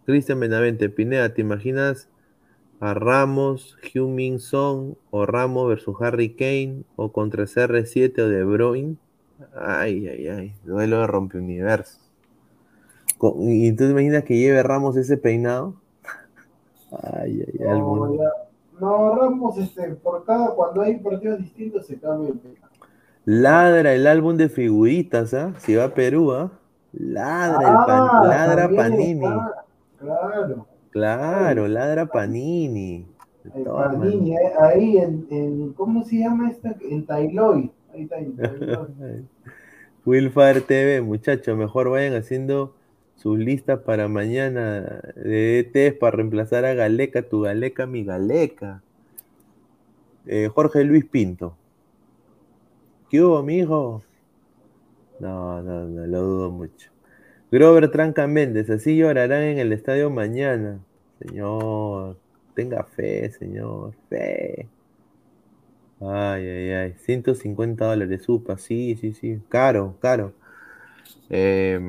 Cristian Benavente, Pineda, ¿te imaginas a Ramos, Heung-Min Son o Ramos versus Harry Kane o contra CR7 o De Bruyne? Ay, ay, ay, duelo de rompeuniverso. ¿Y tú te imaginas que lleve Ramos ese peinado? Ay, ay, ay, No, no, Ramos, este, por cada, cuando hay partidos distintos se cambia el peinado. Ladra el álbum de figuritas, ¿ah? Si va a Perú, ¿ah? Ladra, el pan- Ah, ladra Panini. está, Claro, Claro, ladra Panini. Panini, eh, ahí en, en, ¿cómo se llama esta? En Tailoy. Ahí. Wilfar TV, muchachos, mejor vayan haciendo sus listas para mañana de ETs para reemplazar a Galeca, tu Galeca, mi Galeca. Eh, Jorge Luis Pinto. ¿Qué hubo, mijo? No, no, no, lo dudo mucho. Grover Tranca Méndez, así llorarán en el estadio mañana. Señor, tenga fe, señor, fe. Ay, ay, ay. 150 dólares, upa, sí, sí, sí. Caro, caro. Eh,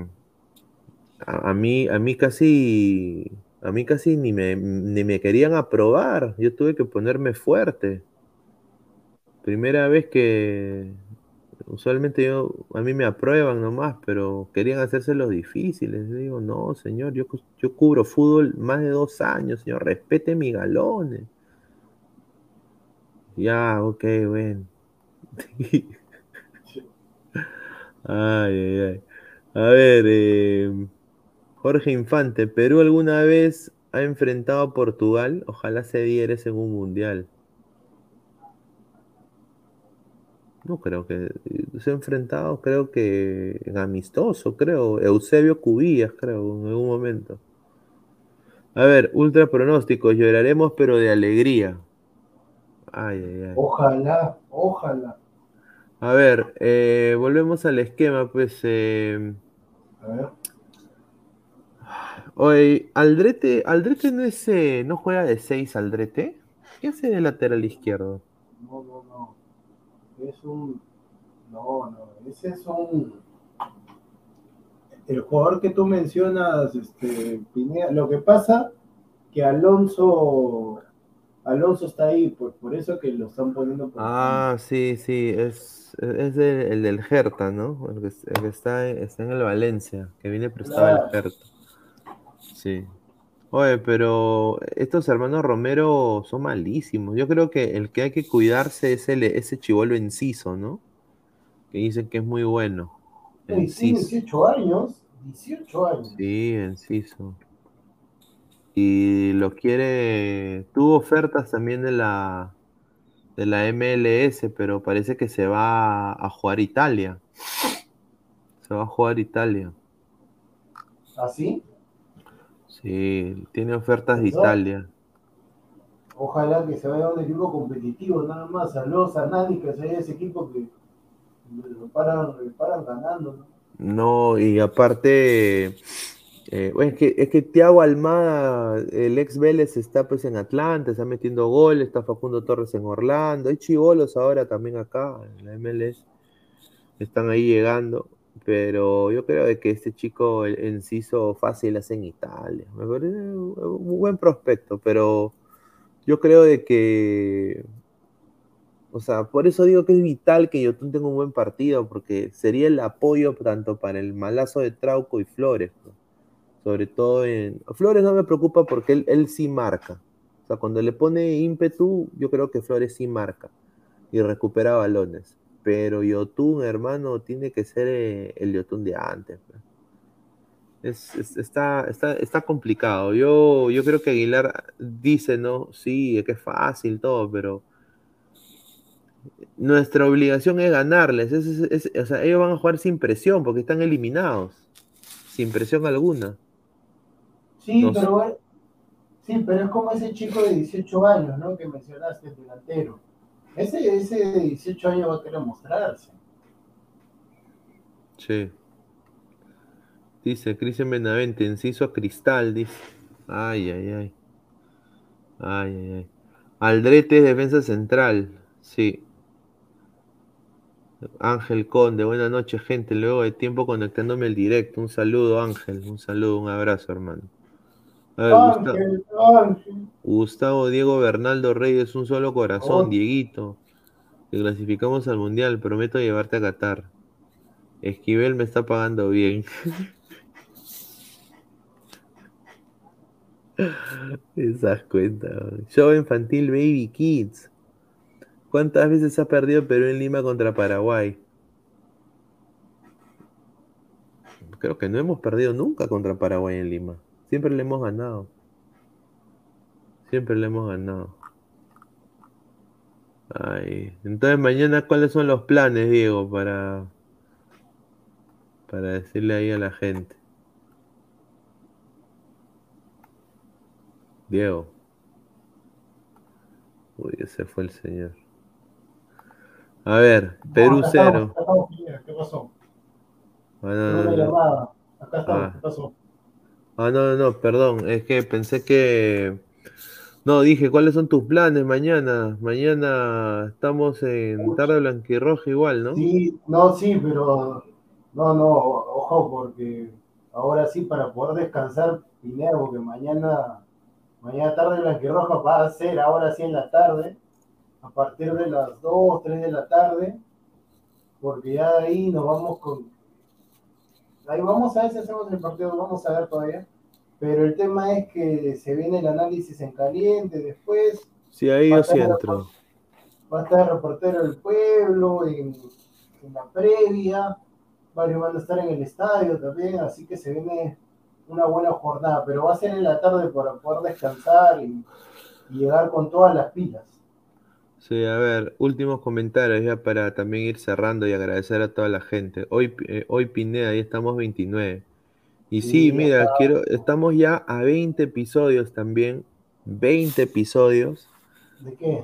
a, a mí, a mí casi, a mí casi ni me, ni me querían aprobar. Yo tuve que ponerme fuerte. Primera vez que, usualmente yo, a mí me aprueban nomás, pero querían hacerse los difíciles. Yo digo, no, señor, yo, yo cubro fútbol más de dos años, señor, respete mis galones. Ya, ok, bueno. Ay, ay, ay. A ver, eh, Jorge Infante, ¿Perú alguna vez ha enfrentado a Portugal? Ojalá se diera en un mundial. No creo que se ha enfrentado, creo que en amistoso, creo. Eusebio Cubillas, creo, en algún momento. A ver, ultra pronósticos, lloraremos pero de alegría. Ay, ay, ay. Ojalá, ojalá. A ver, eh, volvemos al esquema, pues. eh, A ver. oye, Aldrete, Aldrete no es, eh, no juega de 6 Aldrete. ¿Qué hace de lateral izquierdo? No, no, no. Es un. No, no. Ese es un. El jugador que tú mencionas, este, Pineda, lo que pasa que Alonso. Alonso está ahí, por, por eso que lo están poniendo por Ah, sí, sí, es, es el, el del Hertha, ¿no? El que, el que está, está en el Valencia, que viene prestado al Claro. Hertha. Sí. Oye, pero estos hermanos Romero son malísimos. Yo creo que el que hay que cuidarse es el, ese chivolo Enciso, ¿no? Que dicen que es muy bueno. Enciso. 18 años. 18 años. Sí, Enciso. Y lo quiere. Tuvo ofertas también de la de la MLS, pero parece que se va a jugar Italia. Se va a jugar Italia. ¿Así? Sí, tiene ofertas de. Italia. Ojalá que se vaya a un equipo competitivo, nada más. Saludos a Nani, que se vaya a ese equipo que lo paran, lo paran ganando. ¿no? No, y aparte, eh, bueno, es que, es que Thiago Almada, el ex Vélez, está pues en Atlanta, está metiendo goles, está Facundo Torres en Orlando, hay chivolos ahora también acá, en la MLS, están ahí llegando, pero yo creo de que este chico, el Enciso, fácil hace en Italia, me parece un buen prospecto, pero yo creo de que o sea, por eso digo que es vital que Yotun tenga un buen partido, porque sería el apoyo tanto para el malazo de Trauco y Flores. Sobre todo en. Flores no me preocupa porque él, él sí marca. O sea, cuando le pone ímpetu, yo creo que Flores sí marca y recupera balones. Pero Yotun, hermano, tiene que ser eh, el Yotun de antes. Es, es- está, está, está complicado. Yo, yo creo que Aguilar dice, ¿no? Sí, es que es fácil todo, pero nuestra obligación es ganarles. Es- es- es- o sea, ellos van a jugar sin presión porque están eliminados. Sin presión alguna. Sí, No pero sí, pero es como ese chico de 18 años, ¿no? Que mencionaste, el delantero. Ese, ese de 18 años va a querer mostrarse. Sí. Dice Cristian Benavente, inciso a Cristal, dice. Ay, ay, ay. Ay, ay, ay. Aldrete es defensa central. Sí. Ángel Conde, buenas noches, gente. Luego de tiempo conectándome al directo. Un saludo, Ángel. Un saludo, un abrazo, hermano. A ver, Gustavo, Diego Bernaldo Reyes, un solo corazón, Oh. Dieguito. Te clasificamos al mundial, prometo llevarte a Qatar. Esquivel me está pagando bien. Esas cuentas. Show infantil Baby Kids. ¿Cuántas veces ha perdido Perú en Lima contra Paraguay? Creo que no hemos perdido nunca contra Paraguay en Lima. Siempre le hemos ganado. Siempre le hemos ganado. Ay, entonces mañana, ¿cuáles son los planes, Diego, para, para decirle ahí a la gente? Diego. Uy, ese fue el señor. A ver, Perú acá cero. estamos, acá estamos, Pineda, ¿Qué pasó? Ah, no, no, no. Acá estamos, Ah. ¿qué pasó? Ah, no, no, no, perdón, es que pensé que... No, dije, ¿cuáles son tus planes mañana? Mañana estamos en Tarde Blanquirroja igual, ¿no? Sí, no, sí, pero no, no, ojo, porque ahora sí, para poder descansar, Pineda, porque mañana, mañana tarde Blanquirroja va a ser ahora sí en la tarde, a partir de las 2, 3 de la tarde, porque ya de ahí nos vamos con. Ahí vamos a ver si hacemos el partido, vamos a ver todavía. Pero el tema es que se viene el análisis en caliente después. Sí, ahí yo sí entro. Va a estar el reportero del pueblo en, en la previa. Varios van a estar en el estadio también, así que se viene una buena jornada. Pero va a ser en la tarde para poder descansar y, y llegar con todas las pilas. Sí, a ver, últimos comentarios ya para también ir cerrando y agradecer a toda la gente. Hoy, eh, hoy Pineda, ahí estamos 29. Y sí, Sí, mira, está- quiero, estamos ya a 20 episodios también, 20 episodios ¿De qué?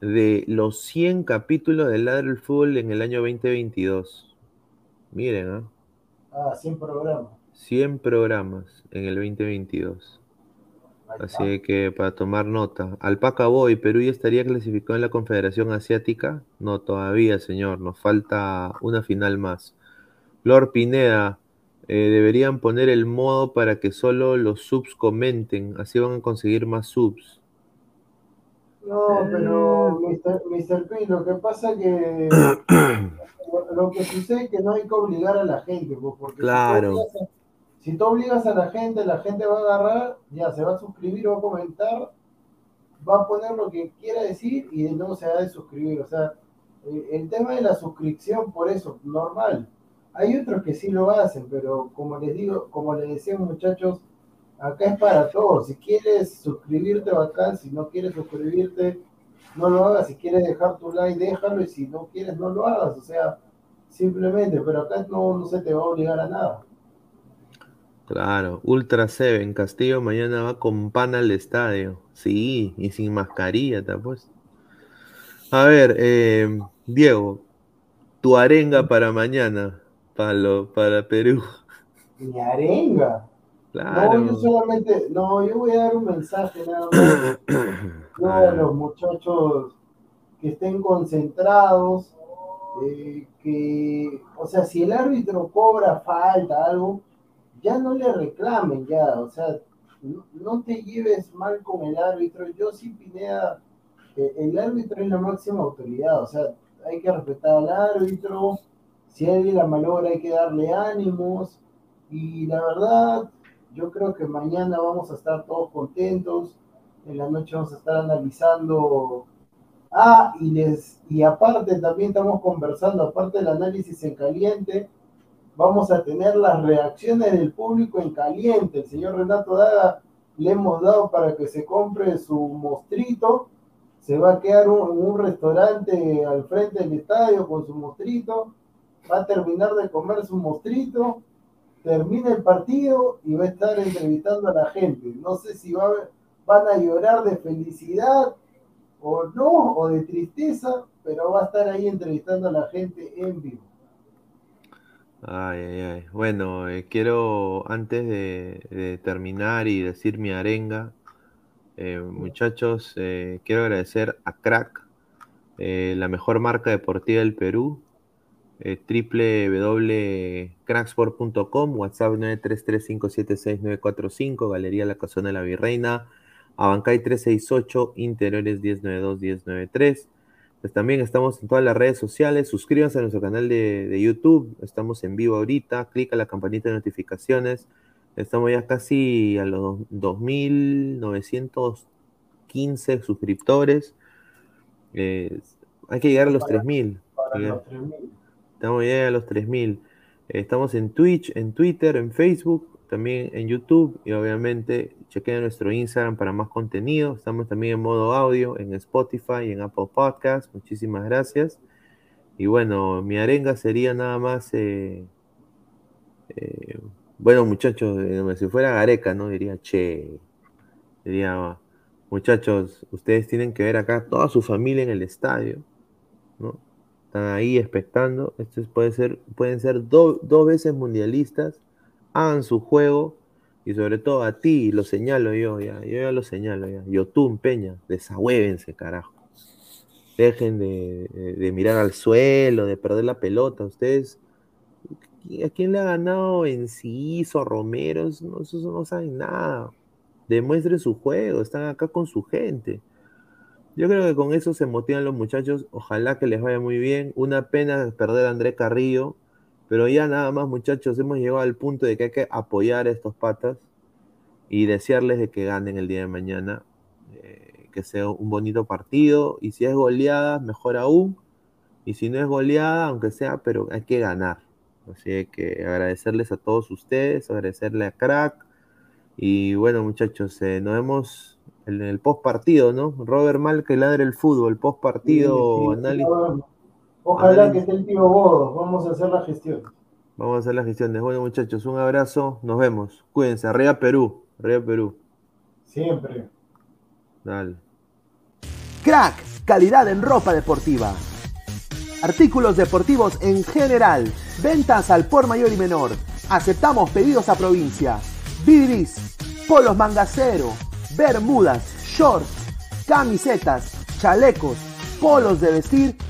de los 100 capítulos de Ladre el Fútbol en el año 2022. Miren, ¿ah? Ah, 100 programas. 100 programas en el 2022. Así que para tomar nota. Alpaca Boy, ¿Perú ya estaría clasificado en la Confederación Asiática? No, todavía, señor. Nos falta una final más. Lord Pineda, eh, deberían poner el modo para que solo los subs comenten. Así van a conseguir más subs. No, pero Eh. Mr. Mr. P, lo que pasa que lo que sucede es que no hay que obligar a la gente, pues, porque Claro. Si tú obligas a la gente, la gente va a agarrar, ya se va a suscribir, va a comentar, va a poner lo que quiera decir y de nuevo se va a suscribir. O sea, el, el tema de la suscripción, por eso, normal. Hay otros que sí lo hacen, pero como les digo, como les decía muchachos, acá es para todos. Si quieres suscribirte, bacán. Si no quieres suscribirte, no lo hagas. Si quieres dejar tu like, déjalo. Y si no quieres, no lo hagas. O sea, simplemente, pero acá no, no se te va a obligar a nada. Claro. Ultra Seven, Castillo mañana va con pan al estadio. Sí, y sin mascarilla, te apuesto. A ver, eh, Diego, tu arenga para mañana, para, lo- para Perú. Ni arenga. Claro. No, yo solamente, no, yo voy a dar un mensaje nada más. No, Ah, los muchachos que estén concentrados, eh, que, o sea, si el árbitro cobra falta, algo, ya no le reclamen, ya, o sea, no, te lleves mal con el árbitro. Yo sí, Pineda, eh, el árbitro es la máxima autoridad, o sea, hay que respetar al árbitro, si alguien la malogra hay que darle ánimos, y la verdad, yo creo que mañana vamos a estar todos contentos. En la noche vamos a estar analizando. Ah, y les y aparte también estamos conversando, aparte del análisis en caliente, vamos a tener las reacciones del público en caliente. El señor Renato Daga le hemos dado para que se compre su mostrito. Se va a quedar en un restaurante al frente del estadio con su mostrito. Va a terminar de comer su mostrito termina el partido y va a estar entrevistando a la gente. No sé si va van a llorar de felicidad o no, o de tristeza, pero va a estar ahí entrevistando a la gente en vivo. Ay, ay, ay. Bueno, eh, quiero antes de, terminar y decir mi arenga, eh, muchachos, eh, quiero agradecer a Crack, la mejor marca deportiva del Perú, www.cracksport.com, WhatsApp 933576945, Galería La Casona de la Virreina, Abancay 368, Interiores 1092-1093. Pues también estamos en todas las redes sociales. Suscríbanse a nuestro canal de, de YouTube. Estamos en vivo ahorita. Clica la campanita de notificaciones. Estamos ya casi a los 2.915 suscriptores. Eh, hay que llegar a los 3.000. Para Bien. los 3000. Estamos ya a los 3000. Eh, Estamos en Twitch, en Twitter, en Facebook. También en YouTube y obviamente chequen nuestro Instagram para más contenido. Estamos también en modo audio en Spotify y en Apple Podcast. Muchísimas gracias. Y bueno, mi arenga sería nada más, eh, eh, bueno muchachos, eh, si fuera Gareca, ¿no? Diría, che, diría, muchachos, ustedes tienen que ver acá toda su familia en el estadio, ¿no? Están ahí expectando. Estos puede ser, pueden ser dos veces mundialistas. Hagan su juego. Y sobre todo a ti, lo señalo yo, ya. Yo ya lo señalo, ya. Yotun, Peña, desahuévense, carajo. Dejen de, mirar al suelo, de perder la pelota. Ustedes, ¿a quién le ha ganado Enciso, Romero? No, no saben nada. Demuestren su juego, están acá con su gente. Yo creo que con eso se motivan los muchachos. Ojalá que les vaya muy bien. Una pena perder a André Carrillo. Pero ya nada más, muchachos, hemos llegado al punto de que hay que apoyar a estos patas y desearles de que ganen el día de mañana. Eh, que sea un bonito partido. Y si es goleada, mejor aún. Y si no es goleada, aunque sea, pero hay que ganar. Así que agradecerles a todos ustedes, agradecerle a Crack, y bueno, muchachos, eh, nos vemos en el post partido, ¿no? Robert Mal que ladre el fútbol, post partido, análisis. Ojalá que esté el tío Bodo, vamos a hacer la gestión. Vamos a hacer las gestiones. Bueno, muchachos, un abrazo, nos vemos. Cuídense, arriba Perú, arriba Perú. Siempre. Dale. Crack, calidad en ropa deportiva. Artículos deportivos en general. Ventas al por mayor y menor. Aceptamos pedidos a provincia. Bidris, polos mangacero, bermudas, shorts, camisetas, chalecos, polos de vestir